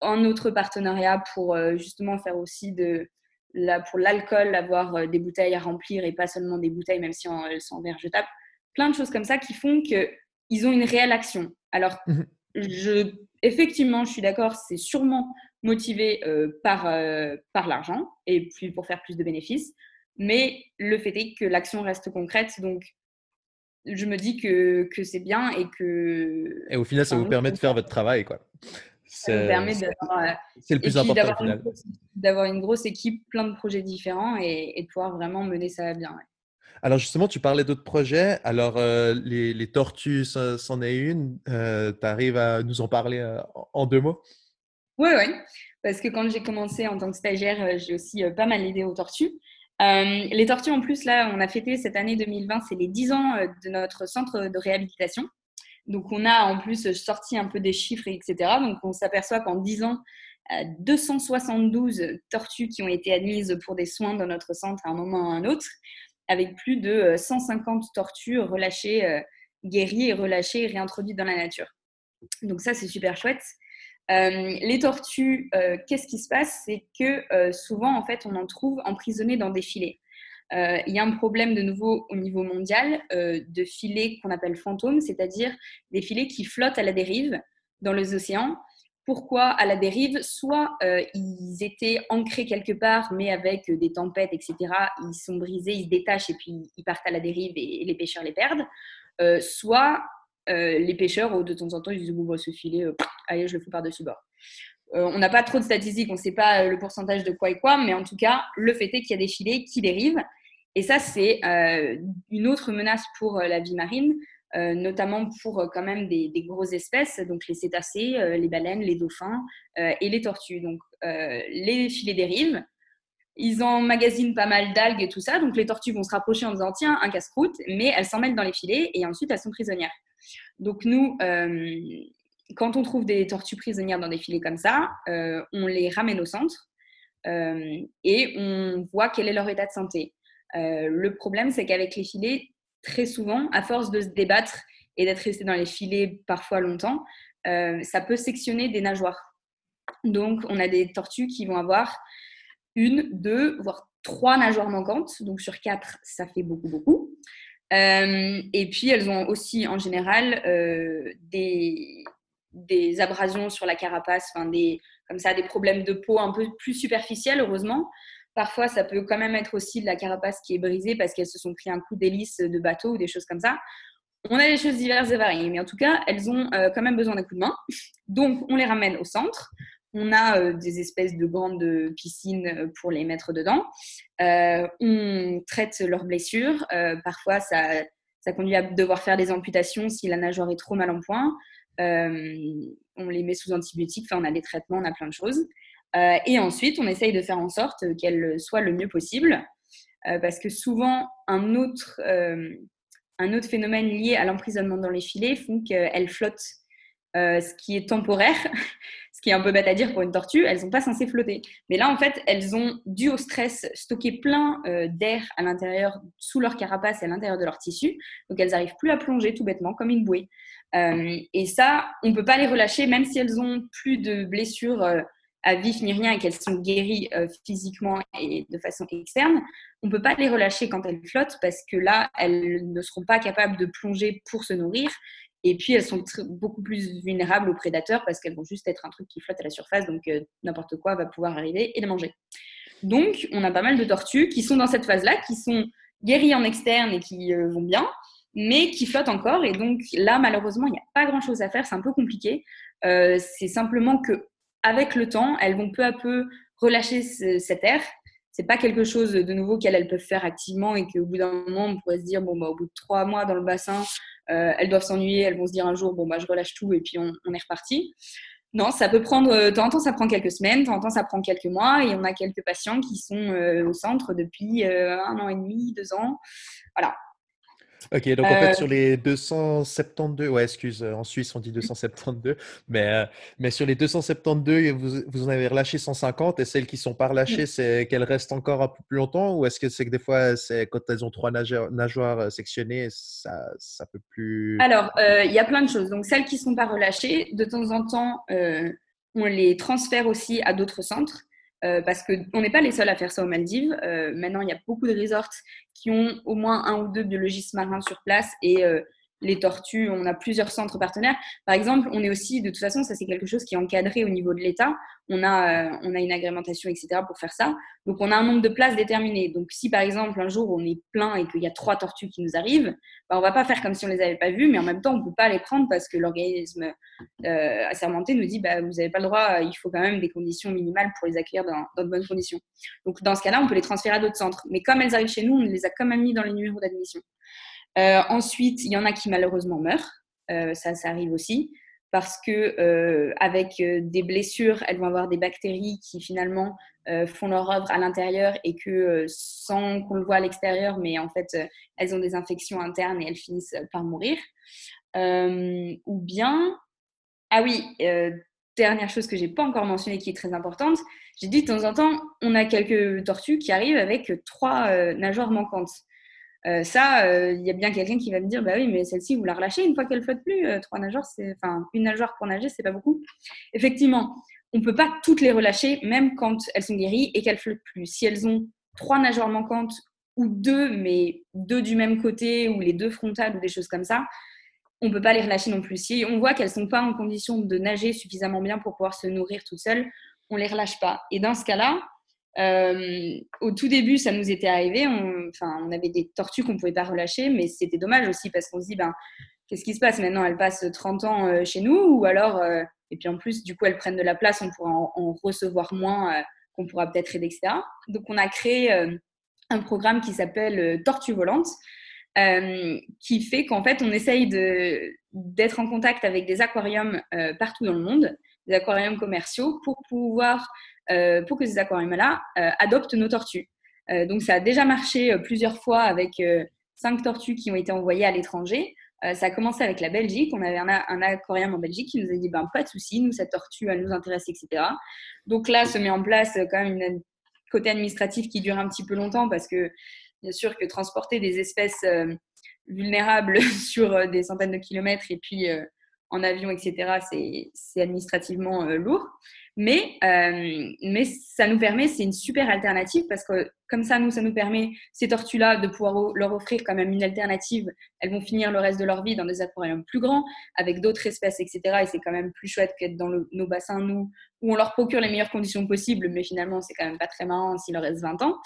un autre partenariat pour euh, justement faire aussi de la, pour l'alcool, avoir euh, des bouteilles à remplir et pas seulement des bouteilles, même si elles sont en verre jetable. Plein de choses comme ça qui font qu'ils ont une réelle action. Alors, mhm. je, effectivement, je suis d'accord, c'est sûrement motivé euh, par, par l'argent et puis pour faire plus de bénéfices. Mais le fait est que l'action reste concrète. Donc, je me dis que, que c'est bien et que. Et au final, ça vous permet de faire votre travail, quoi. Permet c'est le plus important d'avoir une, grosse équipe, plein de projets différents et, de pouvoir vraiment mener ça bien. Alors justement, tu parlais d'autres projets. Alors euh, les, tortues, c'en est une. Euh, tu arrives à nous en parler euh, en deux mots? Oui, oui. parce que quand j'ai commencé en tant que stagiaire, j'ai aussi pas mal aidé aux tortues. les tortues, en plus, là, on a fêté cette année 2020, c'est les 10 ans de notre centre de réhabilitation. Donc, on a en plus sorti un peu des chiffres, etc. Donc, on s'aperçoit qu'en 10 ans, 272 tortues qui ont été admises pour des soins dans notre centre à un moment ou à un autre, avec plus de 150 tortues relâchées, guéries et relâchées et réintroduites dans la nature. Donc ça, c'est super chouette. Euh, les tortues, euh, qu'est-ce qui se passe? C'est que euh, souvent, en fait, on en trouve emprisonnées dans des filets. Il y a un problème de nouveau au niveau mondial de filets qu'on appelle fantômes, c'est-à-dire des filets qui flottent à la dérive dans les océans. Pourquoi à la dérive Soit ils étaient ancrés quelque part, mais avec des tempêtes, etc. Ils sont brisés, ils se détachent et puis ils partent à la dérive et les pêcheurs les perdent. soit euh, les pêcheurs, de temps en temps, ils disent bon, bah, ce filet, euh, allez, je le fous par-dessus bord. Euh, on n'a pas trop de statistiques, on ne sait pas le pourcentage de quoi et quoi, mais en tout cas, le fait est qu'il y a des filets qui dérivent. Et ça, c'est une autre menace pour la vie marine, notamment pour quand même des, grosses espèces, donc les cétacés, les baleines, les dauphins et les tortues. Donc, les filets dérivent. Ils emmagasinent pas mal d'algues et tout ça, donc les tortues vont se rapprocher en disant tiens, un casse-croûte, mais elles s'en mettent dans les filets et ensuite elles sont prisonnières. Donc nous, euh, quand on trouve des tortues prisonnières dans des filets comme ça, euh, on les ramène au centre euh, et on voit quel est leur état de santé. le problème, c'est qu'avec les filets, très souvent, à force de se débattre et d'être resté dans les filets parfois longtemps, ça peut sectionner des nageoires. Donc, on a des tortues qui vont avoir une, deux, voire trois nageoires manquantes. Donc, sur quatre, ça fait beaucoup, beaucoup. Euh, et puis, elles ont aussi en général euh, des, des, abrasions sur la carapace, des, comme ça, des problèmes de peau un peu plus superficiels, heureusement. Parfois, ça peut quand même être aussi de la carapace qui est brisée parce qu'elles se sont pris un coup d'hélice de bateau ou des choses comme ça. On a des choses diverses et variées, mais en tout cas, elles ont euh, quand même besoin d'un coup de main. Donc, on les ramène au centre. On a euh, des espèces de grandes piscines euh, pour les mettre dedans. On traite leurs blessures. parfois, ça, conduit à devoir faire des amputations si la nageoire est trop mal en point. on les met sous antibiotiques. Enfin, on a des traitements, on a plein de choses. Et ensuite, on essaye de faire en sorte qu'elles soient le mieux possible. parce que souvent, un autre, un autre phénomène lié à l'emprisonnement dans les filets font qu'elles flottent euh, ce qui est temporaire, ce qui est un peu bête à dire pour une tortue, elles sont pas censées flotter. Mais là, en fait, elles ont, dû au stress, stocké plein euh, d'air à l'intérieur, sous leur carapace et à l'intérieur de leur tissu. Donc, elles n'arrivent plus à plonger tout bêtement, comme une bouée. Euh, et ça, on ne peut pas les relâcher, même si elles ont plus de blessures à vif ni rien et qu'elles sont guéries physiquement et de façon externe. On ne peut pas les relâcher quand elles flottent parce que là, elles ne seront pas capables de plonger pour se nourrir et puis, elles sont beaucoup plus vulnérables aux prédateurs parce qu'elles vont juste être un truc qui flotte à la surface, donc euh, n'importe quoi va pouvoir arriver et les manger. Donc, on a pas mal de tortues qui sont dans cette phase-là, qui sont guéries en externe et qui euh, vont bien, mais qui flottent encore. Et donc, là, malheureusement, il n'y a pas grand-chose à faire, c'est un peu compliqué. Euh, c'est simplement que avec le temps, elles vont peu à peu relâcher cet air. C'est pas quelque chose de nouveau qu'elles peuvent faire activement et qu'au bout d'un moment, on pourrait se dire bon, bah, au bout de trois mois dans le bassin, euh, elles doivent s'ennuyer, elles vont se dire un jour, bon, bah, je relâche tout et puis on, est reparti. Non, ça peut prendre, de temps en temps, ça prend quelques semaines, de temps en temps, ça prend quelques mois, et on a quelques patients qui sont euh, au centre depuis euh, un an et demi, deux ans. Voilà, Ok, donc en fait, sur les 272, ouais, excuse, en Suisse, on dit 272, mais, mais sur les 272, vous, vous en avez relâché 150, et celles qui ne sont pas relâchées, c'est qu'elles restent encore un peu plus longtemps, ou est-ce que c'est que des fois, c'est quand elles ont trois nageoires, sectionnées, ça, ça peut plus. Alors, il y a plein de choses. Donc, celles qui ne sont pas relâchées, de temps en temps, on les transfère aussi à d'autres centres. Euh, parce qu'on n'est pas les seuls à faire ça aux Maldives. Euh, maintenant, il y a beaucoup de resorts qui ont au moins un ou deux biologistes marins sur place et euh, les tortues, on a plusieurs centres partenaires. Par exemple, on est aussi, de toute façon, ça c'est quelque chose qui est encadré au niveau de l'État. On a, euh, on a une agrémentation, etc. pour faire ça. Donc, on a un nombre de places déterminé. Donc, si par exemple, un jour, on est plein et qu'il y a trois tortues qui nous arrivent, bah, on va pas faire comme si on les avait pas vues, mais en même temps, on peut pas les prendre parce que l'organisme euh, assermenté nous dit, bah, vous n'avez pas le droit, il faut quand même des conditions minimales pour les accueillir dans, dans de bonnes conditions. Donc, dans ce cas-là, on peut les transférer à d'autres centres. Mais comme elles arrivent chez nous, on les a quand même mis dans les numéros d'admission. Euh, ensuite, il y en a qui malheureusement meurent. Euh, ça, ça arrive aussi. parce que avec des blessures, elles vont avoir des bactéries qui finalement font leur œuvre à l'intérieur et que sans qu'on le voit à l'extérieur, mais en fait, elles ont des infections internes et elles finissent par mourir. ou bien, ah oui, dernière chose que j'ai pas encore mentionnée qui est très importante, j'ai dit de temps en temps, on a quelques tortues qui arrivent avec trois nageoires manquantes. Euh, ça, euh, il y a bien quelqu'un qui va me dire, bah oui, mais celle-ci, vous la relâchez une fois qu'elle flotte plus. Euh, trois nageurs, c'est, enfin, une nageoire pour nager, c'est pas beaucoup. Effectivement, on peut pas toutes les relâcher, même quand elles sont guéries et qu'elles flottent plus. Si elles ont trois nageoires manquantes ou deux, mais deux du même côté ou les deux frontales ou des choses comme ça, on peut pas les relâcher non plus. Si on voit qu'elles sont pas en condition de nager suffisamment bien pour pouvoir se nourrir toutes seules, on les relâche pas. Et dans ce cas-là, euh, au tout début, ça nous était arrivé. On, on avait des tortues qu'on ne pouvait pas relâcher, mais c'était dommage aussi parce qu'on se dit, ben, qu'est-ce qui se passe maintenant? Elles passent 30 ans euh, chez nous ou alors, euh, et puis en plus, du coup, elles prennent de la place, on pourra en, recevoir moins, qu'on pourra peut-être aider, etc. Donc, on a créé un programme qui s'appelle Tortue Volante. qui fait qu'en fait, on essaye d'être en contact avec des aquariums partout dans le monde, des aquariums commerciaux, pour pouvoir pour que ces aquariums-là euh, adoptent nos tortues. Euh, donc ça a déjà marché plusieurs fois avec cinq tortues qui ont été envoyées à l'étranger. ça a commencé avec la Belgique. On avait un, aquarium en Belgique qui nous a dit ben, pas de souci, nous, cette tortue, elle nous intéresse, etc. Donc là, se met en place quand même un côté administratif qui dure un petit peu longtemps parce que, bien sûr, que transporter des espèces vulnérables sur des centaines de kilomètres et puis en avion, etc., c'est administrativement lourd. Mais, euh, mais ça nous permet, c'est une super alternative parce que comme ça, nous, ça nous permet, ces tortues-là, de pouvoir leur offrir quand même une alternative. Elles vont finir le reste de leur vie dans des aquariums plus grands, avec d'autres espèces, etc. Et c'est quand même plus chouette qu'être dans nos bassins, nous, où on leur procure les meilleures conditions possibles, mais finalement, c'est quand même pas très marrant s'il leur reste 20 ans.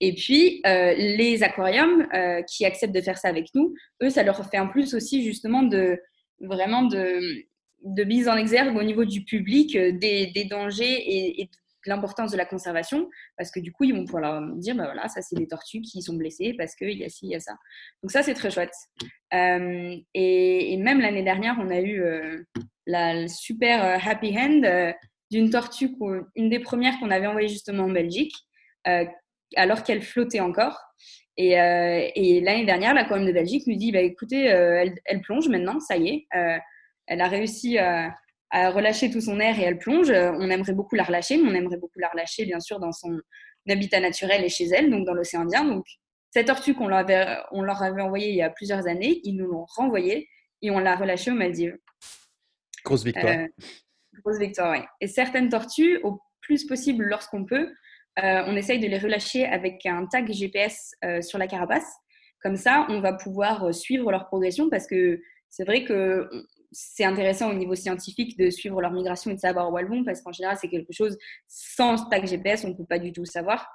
Et puis, euh, les aquariums euh, qui acceptent de faire ça avec nous, eux, ça leur fait en plus aussi justement de vraiment de mise en exergue au niveau du public euh, des, dangers et, de l'importance de la conservation, parce que du coup, ils vont pouvoir leur dire, bah voilà, ça c'est des tortues qui sont blessées parce qu'il y a ci, il y a ça. Donc ça, c'est très chouette. Euh, et, même l'année dernière, on a eu euh, la super happy hand d'une tortue, une des premières qu'on avait envoyée justement en Belgique, alors qu'elle flottait encore. Et, l'année dernière, la Commune de Belgique nous dit, bah, écoutez, elle, elle, plonge maintenant, ça y est elle a réussi à, relâcher tout son air et elle plonge. On aimerait beaucoup la relâcher, mais on aimerait beaucoup la relâcher, bien sûr, dans son habitat naturel et chez elle, donc dans l'océan Indien. Donc, cette tortue qu'on leur avait envoyée il y a plusieurs années, ils nous l'ont renvoyée et on l'a relâchée aux Maldives. Grosse victoire. Euh, grosse victoire, oui. Et certaines tortues, au plus possible lorsqu'on peut, euh, on essaye de les relâcher avec un tag GPS euh, sur la carapace. Comme ça, on va pouvoir suivre leur progression parce que c'est vrai que c'est intéressant au niveau scientifique de suivre leur migration et de savoir où elles vont, parce qu'en général, c'est quelque chose, sans tag GPS, on ne peut pas du tout savoir.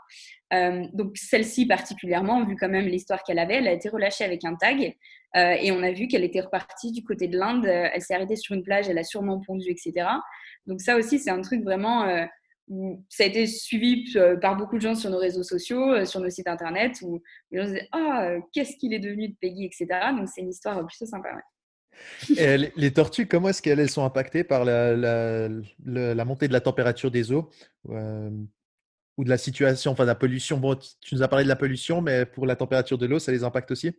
Euh, donc, celle-ci particulièrement, vu quand même l'histoire qu'elle avait, elle a été relâchée avec un tag, euh, et on a vu qu'elle était repartie du côté de l'Inde, elle s'est arrêtée sur une plage, elle a sûrement pondu, etc. Donc, ça aussi, c'est un truc vraiment... Euh, ça a été suivi par beaucoup de gens sur nos réseaux sociaux, sur nos sites internet, où les gens disaient Ah, qu'est-ce qu'il est devenu de Peggy, etc. Donc, c'est une histoire plutôt sympa. les, tortues, comment est-ce qu'elles sont impactées par la, montée de la température des eaux euh, ou de la situation, enfin de la pollution? Bon, tu nous as parlé de la pollution, mais pour la température de l'eau, ça les impacte aussi?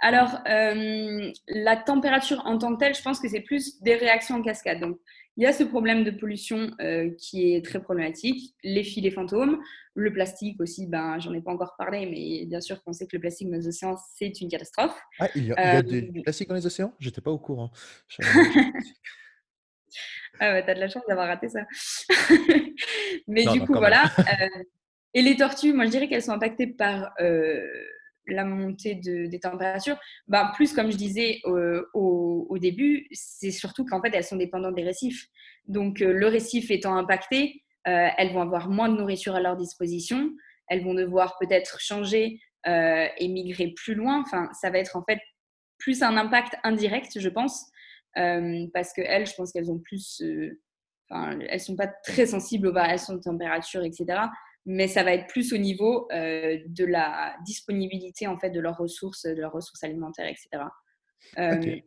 Alors, euh, la température en tant que telle, je pense que c'est plus des réactions en cascade. Donc, il y a ce problème de pollution euh, qui est très problématique, les filets fantômes, le plastique aussi, ben, j'en ai pas encore parlé, mais bien sûr qu'on sait que le plastique dans les océans, c'est une catastrophe. Ah, il y a, du euh, plastique dans les océans? J'étais pas au courant. ah ouais, t'as de la chance d'avoir raté ça. mais du coup, voilà. Euh, et les tortues, moi je dirais qu'elles sont impactées par la montée des températures, bah, plus comme je disais au, début, c'est surtout qu'en fait elles sont dépendantes des récifs. Donc euh, le récif étant impacté, euh, elles vont avoir moins de nourriture à leur disposition, elles vont devoir peut-être changer euh, et migrer plus loin. Enfin, ça va être en fait plus un impact indirect, je pense, parce que elles, je pense qu'elles ont plus, enfin, elles sont pas très sensibles aux variations de température, etc mais ça va être plus au niveau euh, de la disponibilité en fait de leurs ressources, de leurs ressources alimentaires, etc.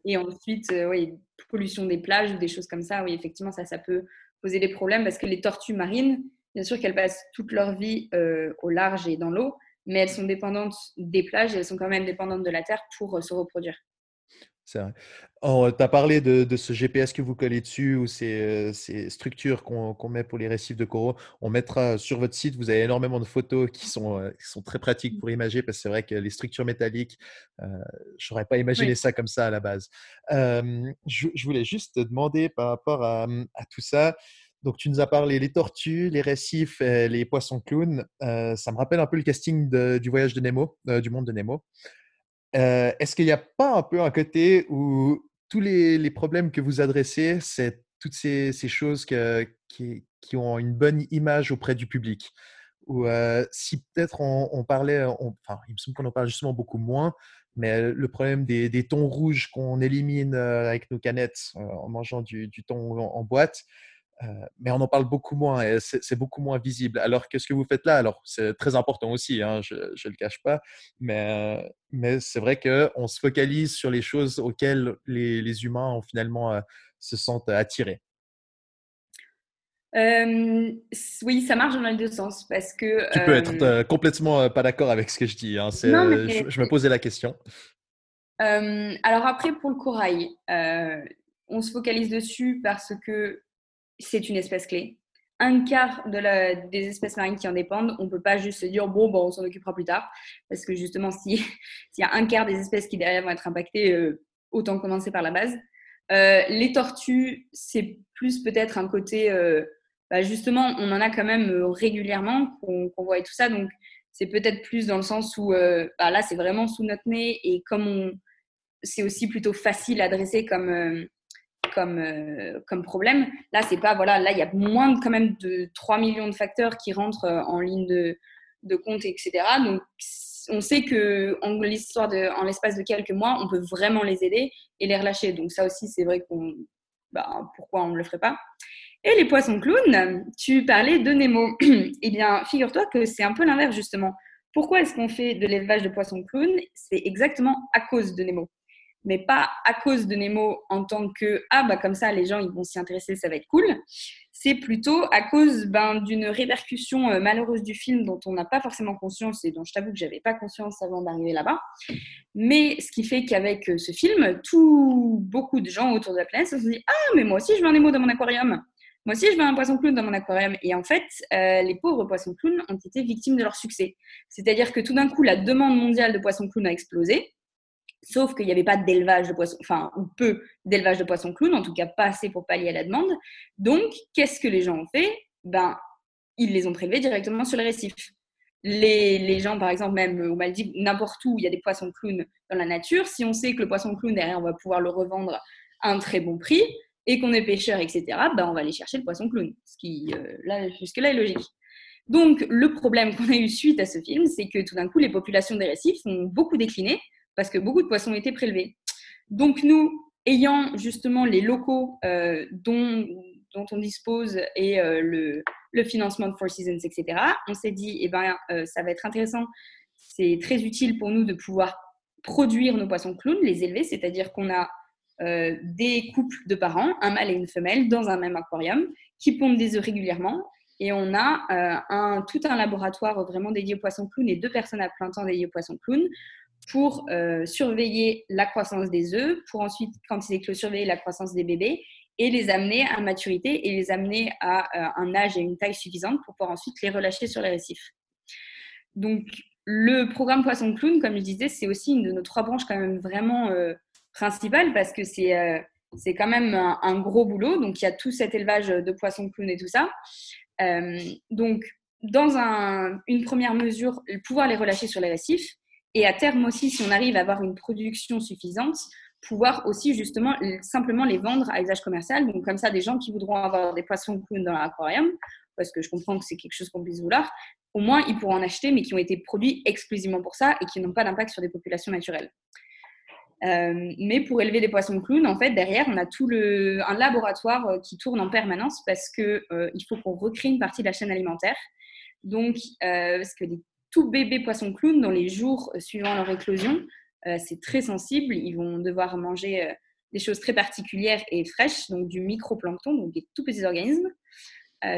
Et ensuite, oui, pollution des plages ou des choses comme ça, oui, effectivement, ça, ça peut poser des problèmes parce que les tortues marines, bien sûr qu'elles passent toute leur vie au large et dans l'eau, mais elles sont dépendantes des plages et elles sont quand même dépendantes de la terre pour se reproduire. C'est vrai. Oh, tu as parlé de, ce GPS que vous collez dessus ou ces, ces structures qu'on met pour les récifs de coraux. On mettra sur votre site, vous avez énormément de photos qui sont, qui sont très pratiques mmh. pour imager parce que c'est vrai que les structures métalliques, euh, je n'aurais pas imaginé ça comme ça à la base. je, voulais juste te demander par rapport à, tout ça. Donc, tu nous as parlé les tortues, les récifs, les poissons clowns. ça me rappelle un peu le casting du voyage de Nemo, du monde de Nemo. Est-ce qu'il n'y a pas un peu un côté où tous les, problèmes que vous adressez, c'est toutes ces, choses qui, ont une bonne image auprès du public? Ou si peut-être on, parlait, enfin, il me semble qu'on en parle justement beaucoup moins, mais le problème des, thons rouges qu'on élimine avec nos canettes en mangeant du, du thon en boîte, euh, mais on en parle beaucoup moins et c'est beaucoup moins visible. Alors que ce que vous faites là, alors c'est très important aussi, hein, je ne le cache pas, mais, euh, mais c'est vrai qu'on se focalise sur les choses auxquelles les, les humains ont finalement euh, se sentent attirés. oui, ça marche dans les deux sens parce que. Tu peux être complètement pas d'accord avec ce que je dis. Hein, je, je, me posais la question. alors après, pour le corail, on se focalise dessus parce que c'est une espèce clé. Un quart de la, des espèces marines qui en dépendent, on ne peut pas juste se dire bon, bon on s'en occupera plus tard. Parce que justement, s'il y a un quart des espèces qui derrière vont être impactées, euh, autant commencer par la base. Euh, les tortues, c'est plus peut-être un côté, euh, bah, justement, on en a quand même régulièrement qu'on voit et tout ça. Donc, c'est peut-être plus dans le sens où bah, là, c'est vraiment sous notre nez et comme c'est aussi plutôt facile à adresser comme comme, euh, comme problème. Là, c'est pas, voilà, là, il y a moins quand même de 3 millions de facteurs qui rentrent euh, en ligne de, compte, etc. Donc, on sait que en l'espace de quelques mois, on peut vraiment les aider et les relâcher. Donc, ça aussi, c'est vrai qu'on, bah, pourquoi on ne le ferait pas. Et les poissons clowns, tu parlais de Nemo. eh bien, figure-toi que c'est un peu l'inverse, justement. Pourquoi est-ce qu'on fait de l'élevage de poissons clowns? C'est exactement à cause de Nemo mais pas à cause de Nemo en tant que ah bah comme ça les gens ils vont s'y intéresser, ça va être cool. C'est plutôt à cause ben, d'une répercussion euh, malheureuse du film dont on n'a pas forcément conscience et dont je t'avoue que j'avais pas conscience avant d'arriver là-bas. Mais ce qui fait qu'avec euh, ce film, tout beaucoup de gens autour de la planète se sont dit ah mais moi aussi je veux un Nemo dans mon aquarium. Moi aussi, je veux un poisson clown dans mon aquarium. Et en fait, euh, les pauvres poissons clowns ont été victimes de leur succès. C'est-à-dire que tout d'un coup, la demande mondiale de poissons clowns a explosé. Sauf qu'il n'y avait pas d'élevage de poissons, enfin, ou peu d'élevage de poissons clowns, en tout cas pas assez pour pallier à la demande. Donc, qu'est-ce que les gens ont fait? Ben, ils les ont prélevés directement sur les récifs. Les, les, gens, par exemple, même au Maldives, n'importe où il y a des poissons clowns dans la nature, si on sait que le poisson clown derrière, on va pouvoir le revendre à un très bon prix et qu'on est pêcheur, etc., ben, on va aller chercher le poisson clown. Ce qui, euh, là, jusque-là, est logique. Donc, le problème qu'on a eu suite à ce film, c'est que tout d'un coup, les populations des récifs ont beaucoup décliné parce que beaucoup de poissons étaient prélevés. Donc nous, ayant justement les locaux euh, dont, dont, on dispose et euh, le, le, financement de Four Seasons, etc., on s'est dit, eh ben, euh, ça va être intéressant, c'est très utile pour nous de pouvoir produire nos poissons clowns, les élever, c'est-à-dire qu'on a des couples de parents, un mâle et une femelle, dans un même aquarium, qui pondent des œufs régulièrement. Et on a un, tout un laboratoire vraiment dédié aux poissons clowns et deux personnes à plein temps dédiées aux poissons clowns pour euh, surveiller la croissance des œufs, pour ensuite, quand ils éclosent, surveiller la croissance des bébés et les amener à maturité et les amener à euh, un âge et une taille suffisante pour pouvoir ensuite les relâcher sur les récifs. Donc, le programme Poisson Clown, comme je disais, c'est aussi une de nos trois branches quand même vraiment euh, principales parce que c'est c'est quand même un, gros boulot. Donc, il y a tout cet élevage de poissons clown et tout ça. donc, dans un, une première mesure, pouvoir les relâcher sur les récifs, et à terme aussi, si on arrive à avoir une production suffisante, pouvoir aussi justement simplement les vendre à usage commercial. Donc comme ça, des gens qui voudront avoir des poissons clowns dans l'aquarium, parce que je comprends que c'est quelque chose qu'on puisse vouloir, au moins ils pourront en acheter, mais qui ont été produits exclusivement pour ça et qui n'ont pas d'impact sur des populations naturelles. Euh, mais pour élever des poissons clowns, en fait, derrière, on a tout le, un laboratoire euh, qui tourne en permanence parce qu'il euh, il faut qu'on recrée une partie de la chaîne alimentaire. Donc, parce que les tout bébé poisson clown, dans les jours suivant leur éclosion, c'est très sensible. Ils vont devoir manger des choses très particulières et fraîches, donc du microplancton, donc des tout petits organismes.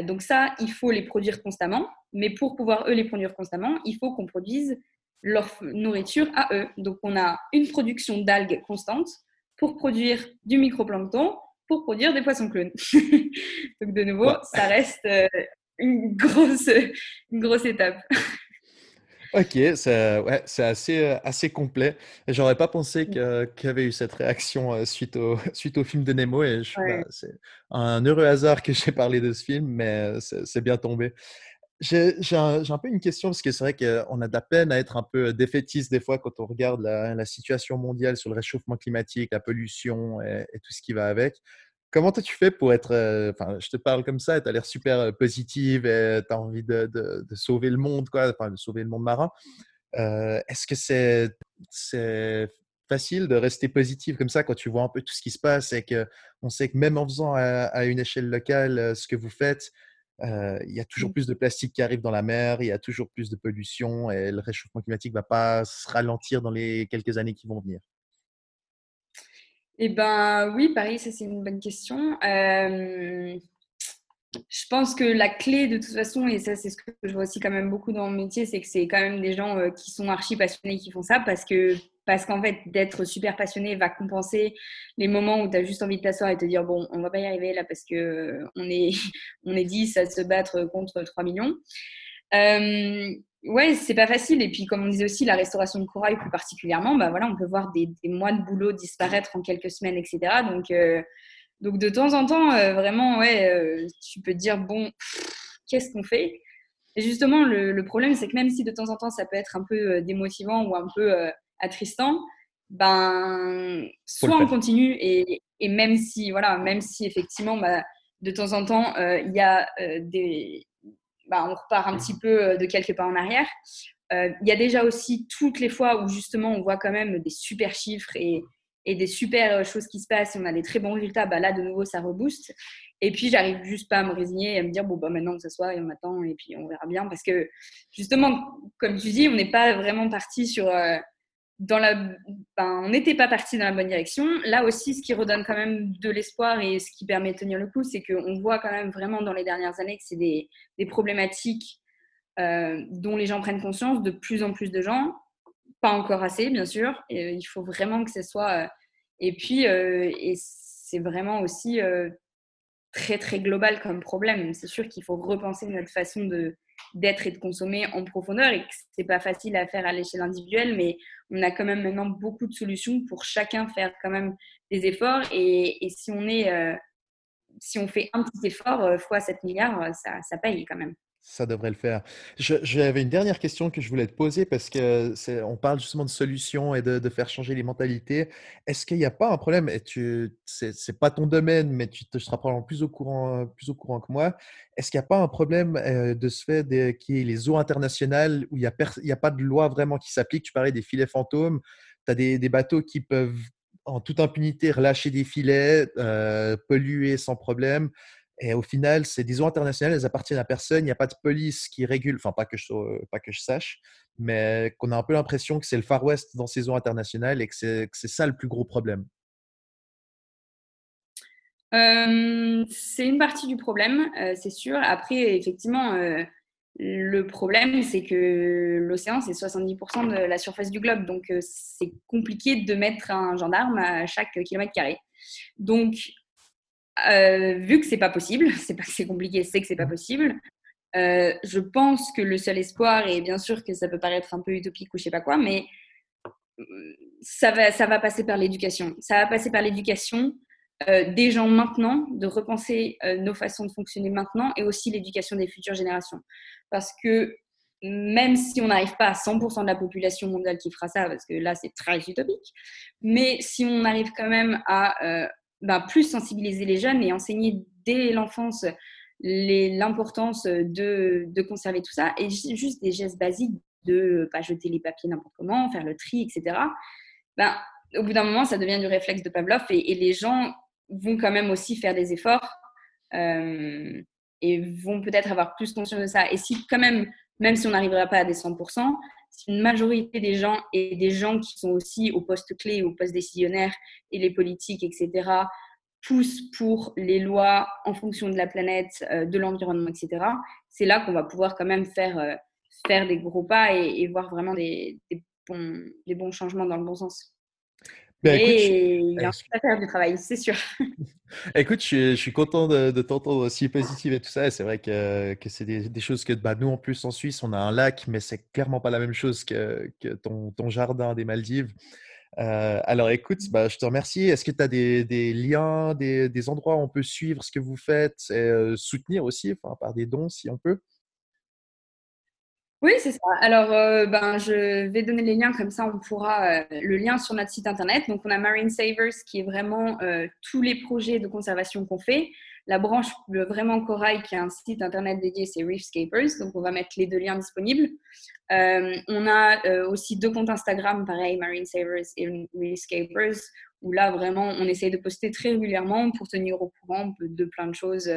donc ça, il faut les produire constamment. Mais pour pouvoir eux les produire constamment, il faut qu'on produise leur nourriture à eux. Donc on a une production d'algues constante pour produire du microplancton, pour produire des poissons clones. Donc de nouveau, ça reste euh, une, grosse, une grosse étape. Ok, c'est ouais, assez, euh, assez complet. J'aurais pas pensé qu'il y avait eu cette réaction euh, suite au, suite au film de Nemo. Et bah, c'est un heureux hasard que j'ai parlé de ce film, mais c'est bien tombé. J'ai un, un, peu une question parce que c'est vrai qu'on a de la peine à être un peu défaitiste des fois quand on regarde la, la situation mondiale sur le réchauffement climatique, la pollution et, tout ce qui va avec. Comment toi tu fais pour être. Euh, enfin, je te parle comme ça tu as l'air super euh, positive et tu as envie de, de, de, sauver le monde, quoi, enfin, de sauver le monde marin. Euh, Est-ce que c'est facile de rester positive comme ça quand tu vois un peu tout ce qui se passe et qu'on sait que même en faisant à, à une échelle locale euh, ce que vous faites, euh, il y a toujours mmh. plus de plastique qui arrive dans la mer, il y a toujours plus de pollution et le réchauffement climatique ne va pas se ralentir dans les quelques années qui vont venir? Eh ben oui, pareil, ça c'est une bonne question. Euh, je pense que la clé de toute façon, et ça c'est ce que je vois aussi quand même beaucoup dans mon métier, c'est que c'est quand même des gens euh, qui sont archi passionnés qui font ça parce que parce qu'en fait, d'être super passionné va compenser les moments où tu as juste envie de t'asseoir et te dire bon, on va pas y arriver là parce que euh, on est, on est 10 à se battre contre 3 millions. Ouais, c'est pas facile. Et puis, comme on disait aussi, la restauration de corail plus particulièrement, bah voilà, on peut voir des, mois de boulot disparaître en quelques semaines, etc. Donc, euh, donc de temps en temps, euh, vraiment, ouais, tu peux te dire bon, qu'est-ce qu'on fait? Et justement, le, le problème, c'est que même si de temps en temps, ça peut être un peu démotivant ou un peu à Tristan, ben, soit on continue et, et, même si, voilà, même si effectivement, bah, de temps en temps, euh, il y a euh, des, bah, on repart un petit peu euh, de quelques pas en arrière. Il y a déjà aussi toutes les fois où justement on voit quand même des super chiffres et, et des super choses qui se passent et on a des très bons résultats, bah là de nouveau ça rebooste. Et puis j'arrive juste pas à me résigner et à me dire bon bah maintenant que ce soit et on attend et puis on verra bien parce que justement comme tu dis on n'est pas vraiment parti sur ben, on n'était pas parti dans la bonne direction. Là aussi, ce qui redonne quand même de l'espoir et ce qui permet de tenir le coup, c'est qu'on voit quand même vraiment dans les dernières années que c'est des, des, problématiques euh, dont les gens prennent conscience, de plus en plus de gens, pas encore assez, bien sûr. Et, euh, il faut vraiment que ce soit. Euh, et puis, et c'est vraiment aussi très très global comme problème. C'est sûr qu'il faut repenser notre façon de d'être et de consommer en profondeur et que c'est pas facile à faire à l'échelle individuelle, mais on a quand même maintenant beaucoup de solutions pour chacun faire quand même des efforts et, si on est euh, si on fait un petit effort euh, fois 7 milliards, euh, ça, ça paye quand même. Ça devrait le faire. J'avais une dernière question que je voulais te poser parce que on parle justement de solutions et de, faire changer les mentalités. Est-ce qu'il n'y a pas un problème et tu c'est pas ton domaine, mais tu, seras probablement plus au courant plus au courant que moi. Est-ce qu'il n'y a pas un problème euh, de ce fait qui est les eaux internationales où il n'y a, pas de loi vraiment qui s'applique? Tu parlais des filets fantômes. Tu as des, des, bateaux qui peuvent en toute impunité relâcher des filets, euh, polluer sans problème. Et au final, ces eaux internationales, elles appartiennent à personne. Il n'y a pas de police qui régule, enfin pas que je, sache, mais qu'on a un peu l'impression que c'est le Far West dans ces eaux internationales et que c'est ça le plus gros problème. Euh, c'est une partie du problème, euh, c'est sûr. Après, effectivement, euh, le problème, c'est que l'océan, c'est 70% de la surface du globe. Donc, c'est compliqué de mettre un gendarme à chaque kilomètre carré. Donc, euh, vu que c'est pas possible, c'est pas que c'est compliqué, c'est que c'est pas possible. Euh, je pense que le seul espoir, et bien sûr que ça peut paraître un peu utopique ou je sais pas quoi, mais euh, ça va, ça va passer par l'éducation. Ça va passer par l'éducation des gens maintenant, de repenser nos façons de fonctionner maintenant, et aussi l'éducation des futures générations. Parce que même si on n'arrive pas à 100% de la population mondiale qui fera ça, parce que là c'est très utopique, mais si on arrive quand même à bah, plus sensibiliser les jeunes et enseigner dès l'enfance l'importance de, conserver tout ça et juste des gestes basiques de pas jeter les papiers n'importe comment, faire le tri, etc. Ben, au bout d'un moment, ça devient du réflexe de Pavlov et, les gens vont quand même aussi faire des efforts euh, et vont peut-être avoir plus conscience de ça. Et si quand même même si on n'arrivera pas à des 100%, si une majorité des gens et des gens qui sont aussi au poste clé, au poste décisionnaire et les politiques, etc., poussent pour les lois en fonction de la planète, euh, de l'environnement, etc., c'est là qu'on va pouvoir quand même faire, euh, faire des gros pas et, voir vraiment des bons changements dans le bon sens. Ben, et il y a un faire du travail, c'est sûr. écoute, je suis, content de, t'entendre aussi positive et tout ça. C'est vrai que, que c'est des, choses que bah, nous, en plus, en Suisse, on a un lac, mais c'est clairement pas la même chose que, que ton, ton, jardin des Maldives. Euh, alors écoute, bah, je te remercie. Est-ce que tu as des, des liens, des, des, endroits où on peut suivre ce que vous faites et euh, soutenir aussi, enfin, par des dons si on peut? Oui, c'est ça. Alors, euh, ben, je vais donner les liens, comme ça on pourra, euh, le lien sur notre site internet. Donc, on a Marine Savers qui est vraiment euh, tous les projets de conservation qu'on fait. La branche vraiment corail qui a un site internet dédié, c'est Reefscapers. Donc, on va mettre les deux liens disponibles. on a aussi deux comptes Instagram, pareil, Marine Savers et Reefscapers, où là, vraiment, on essaye de poster très régulièrement pour tenir au courant de plein de choses,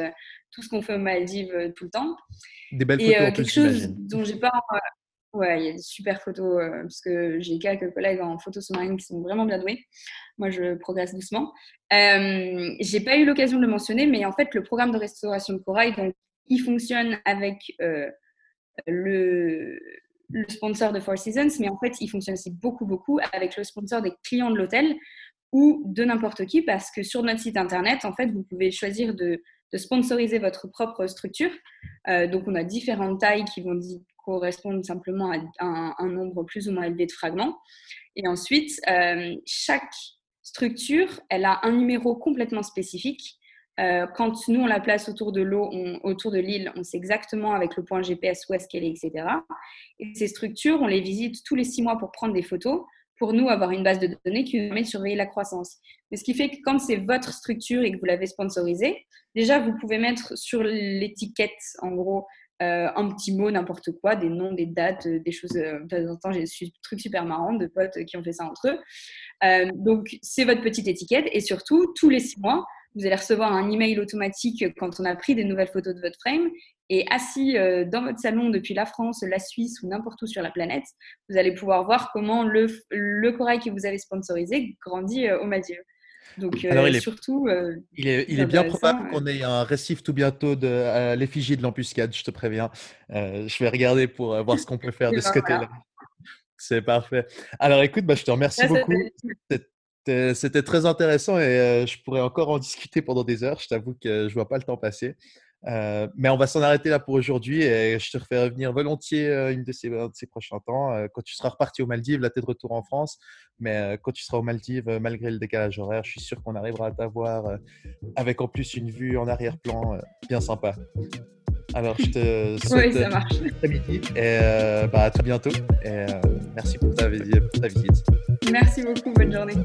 tout ce qu'on fait aux Maldives tout le temps. Des belles photos. Et quelque chose dont j'ai pas. ouais, il y a des super photos parce que j'ai quelques collègues en photo sous-marine qui sont vraiment bien doués. Moi, je progresse doucement. Euh, j'ai pas eu l'occasion de le mentionner, mais en fait, le programme de restauration de corail, donc, il fonctionne avec le, le sponsor de Four Seasons, mais en fait, il fonctionne aussi beaucoup, beaucoup avec le sponsor des clients de l'hôtel ou de n'importe qui, parce que sur notre site internet, en fait, vous pouvez choisir de sponsoriser votre propre structure. Euh, donc, on a différentes tailles qui vont correspondre simplement à un, nombre plus ou moins élevé de fragments. Et ensuite, euh, chaque structure, elle a un numéro complètement spécifique. Euh, quand nous, on la place autour de l'eau, autour de l'île, on sait exactement avec le point GPS où est-ce qu'elle est, etc. Et ces structures, on les visite tous les six mois pour prendre des photos pour nous avoir une base de données qui nous permet de surveiller la croissance. Et ce qui fait que quand c'est votre structure et que vous l'avez sponsorisée, déjà vous pouvez mettre sur l'étiquette, en gros, euh, un petit mot, n'importe quoi, des noms, des dates, euh, des choses. Euh, de temps en temps, j'ai des trucs super marrants de potes qui ont fait ça entre eux. donc, c'est votre petite étiquette. Et surtout, tous les six mois, vous allez recevoir un email automatique quand on a pris des nouvelles photos de votre frame. Et assis euh, dans votre salon depuis la France, la Suisse ou n'importe où sur la planète, vous allez pouvoir voir comment le, le corail que vous avez sponsorisé grandit euh, au Maldives. Donc, euh, il est, surtout. il est, il est bien probable qu'on ait un récif tout bientôt de l'effigie de l'embuscade, je te préviens. je vais regarder pour voir ce qu'on peut faire de ce côté-là. C'est parfait. Alors écoute, bah, je te remercie beaucoup. C'était très intéressant et je pourrais encore en discuter pendant des heures. Je t'avoue que je vois pas le temps passer. Euh, mais on va s'en arrêter là pour aujourd'hui et je te refais revenir volontiers euh, une de ces, de ces prochains temps. Euh, quand tu seras reparti aux Maldives, là, tu es de retour en France. Mais quand tu seras aux Maldives, malgré le décalage horaire, je suis sûr qu'on arrivera à t'avoir avec en plus une vue en arrière-plan bien sympa. Alors, je te souhaite oui, ça marche. midi et bah, à très bientôt. Et merci pour ta, pour ta visite. Merci beaucoup. Bonne journée.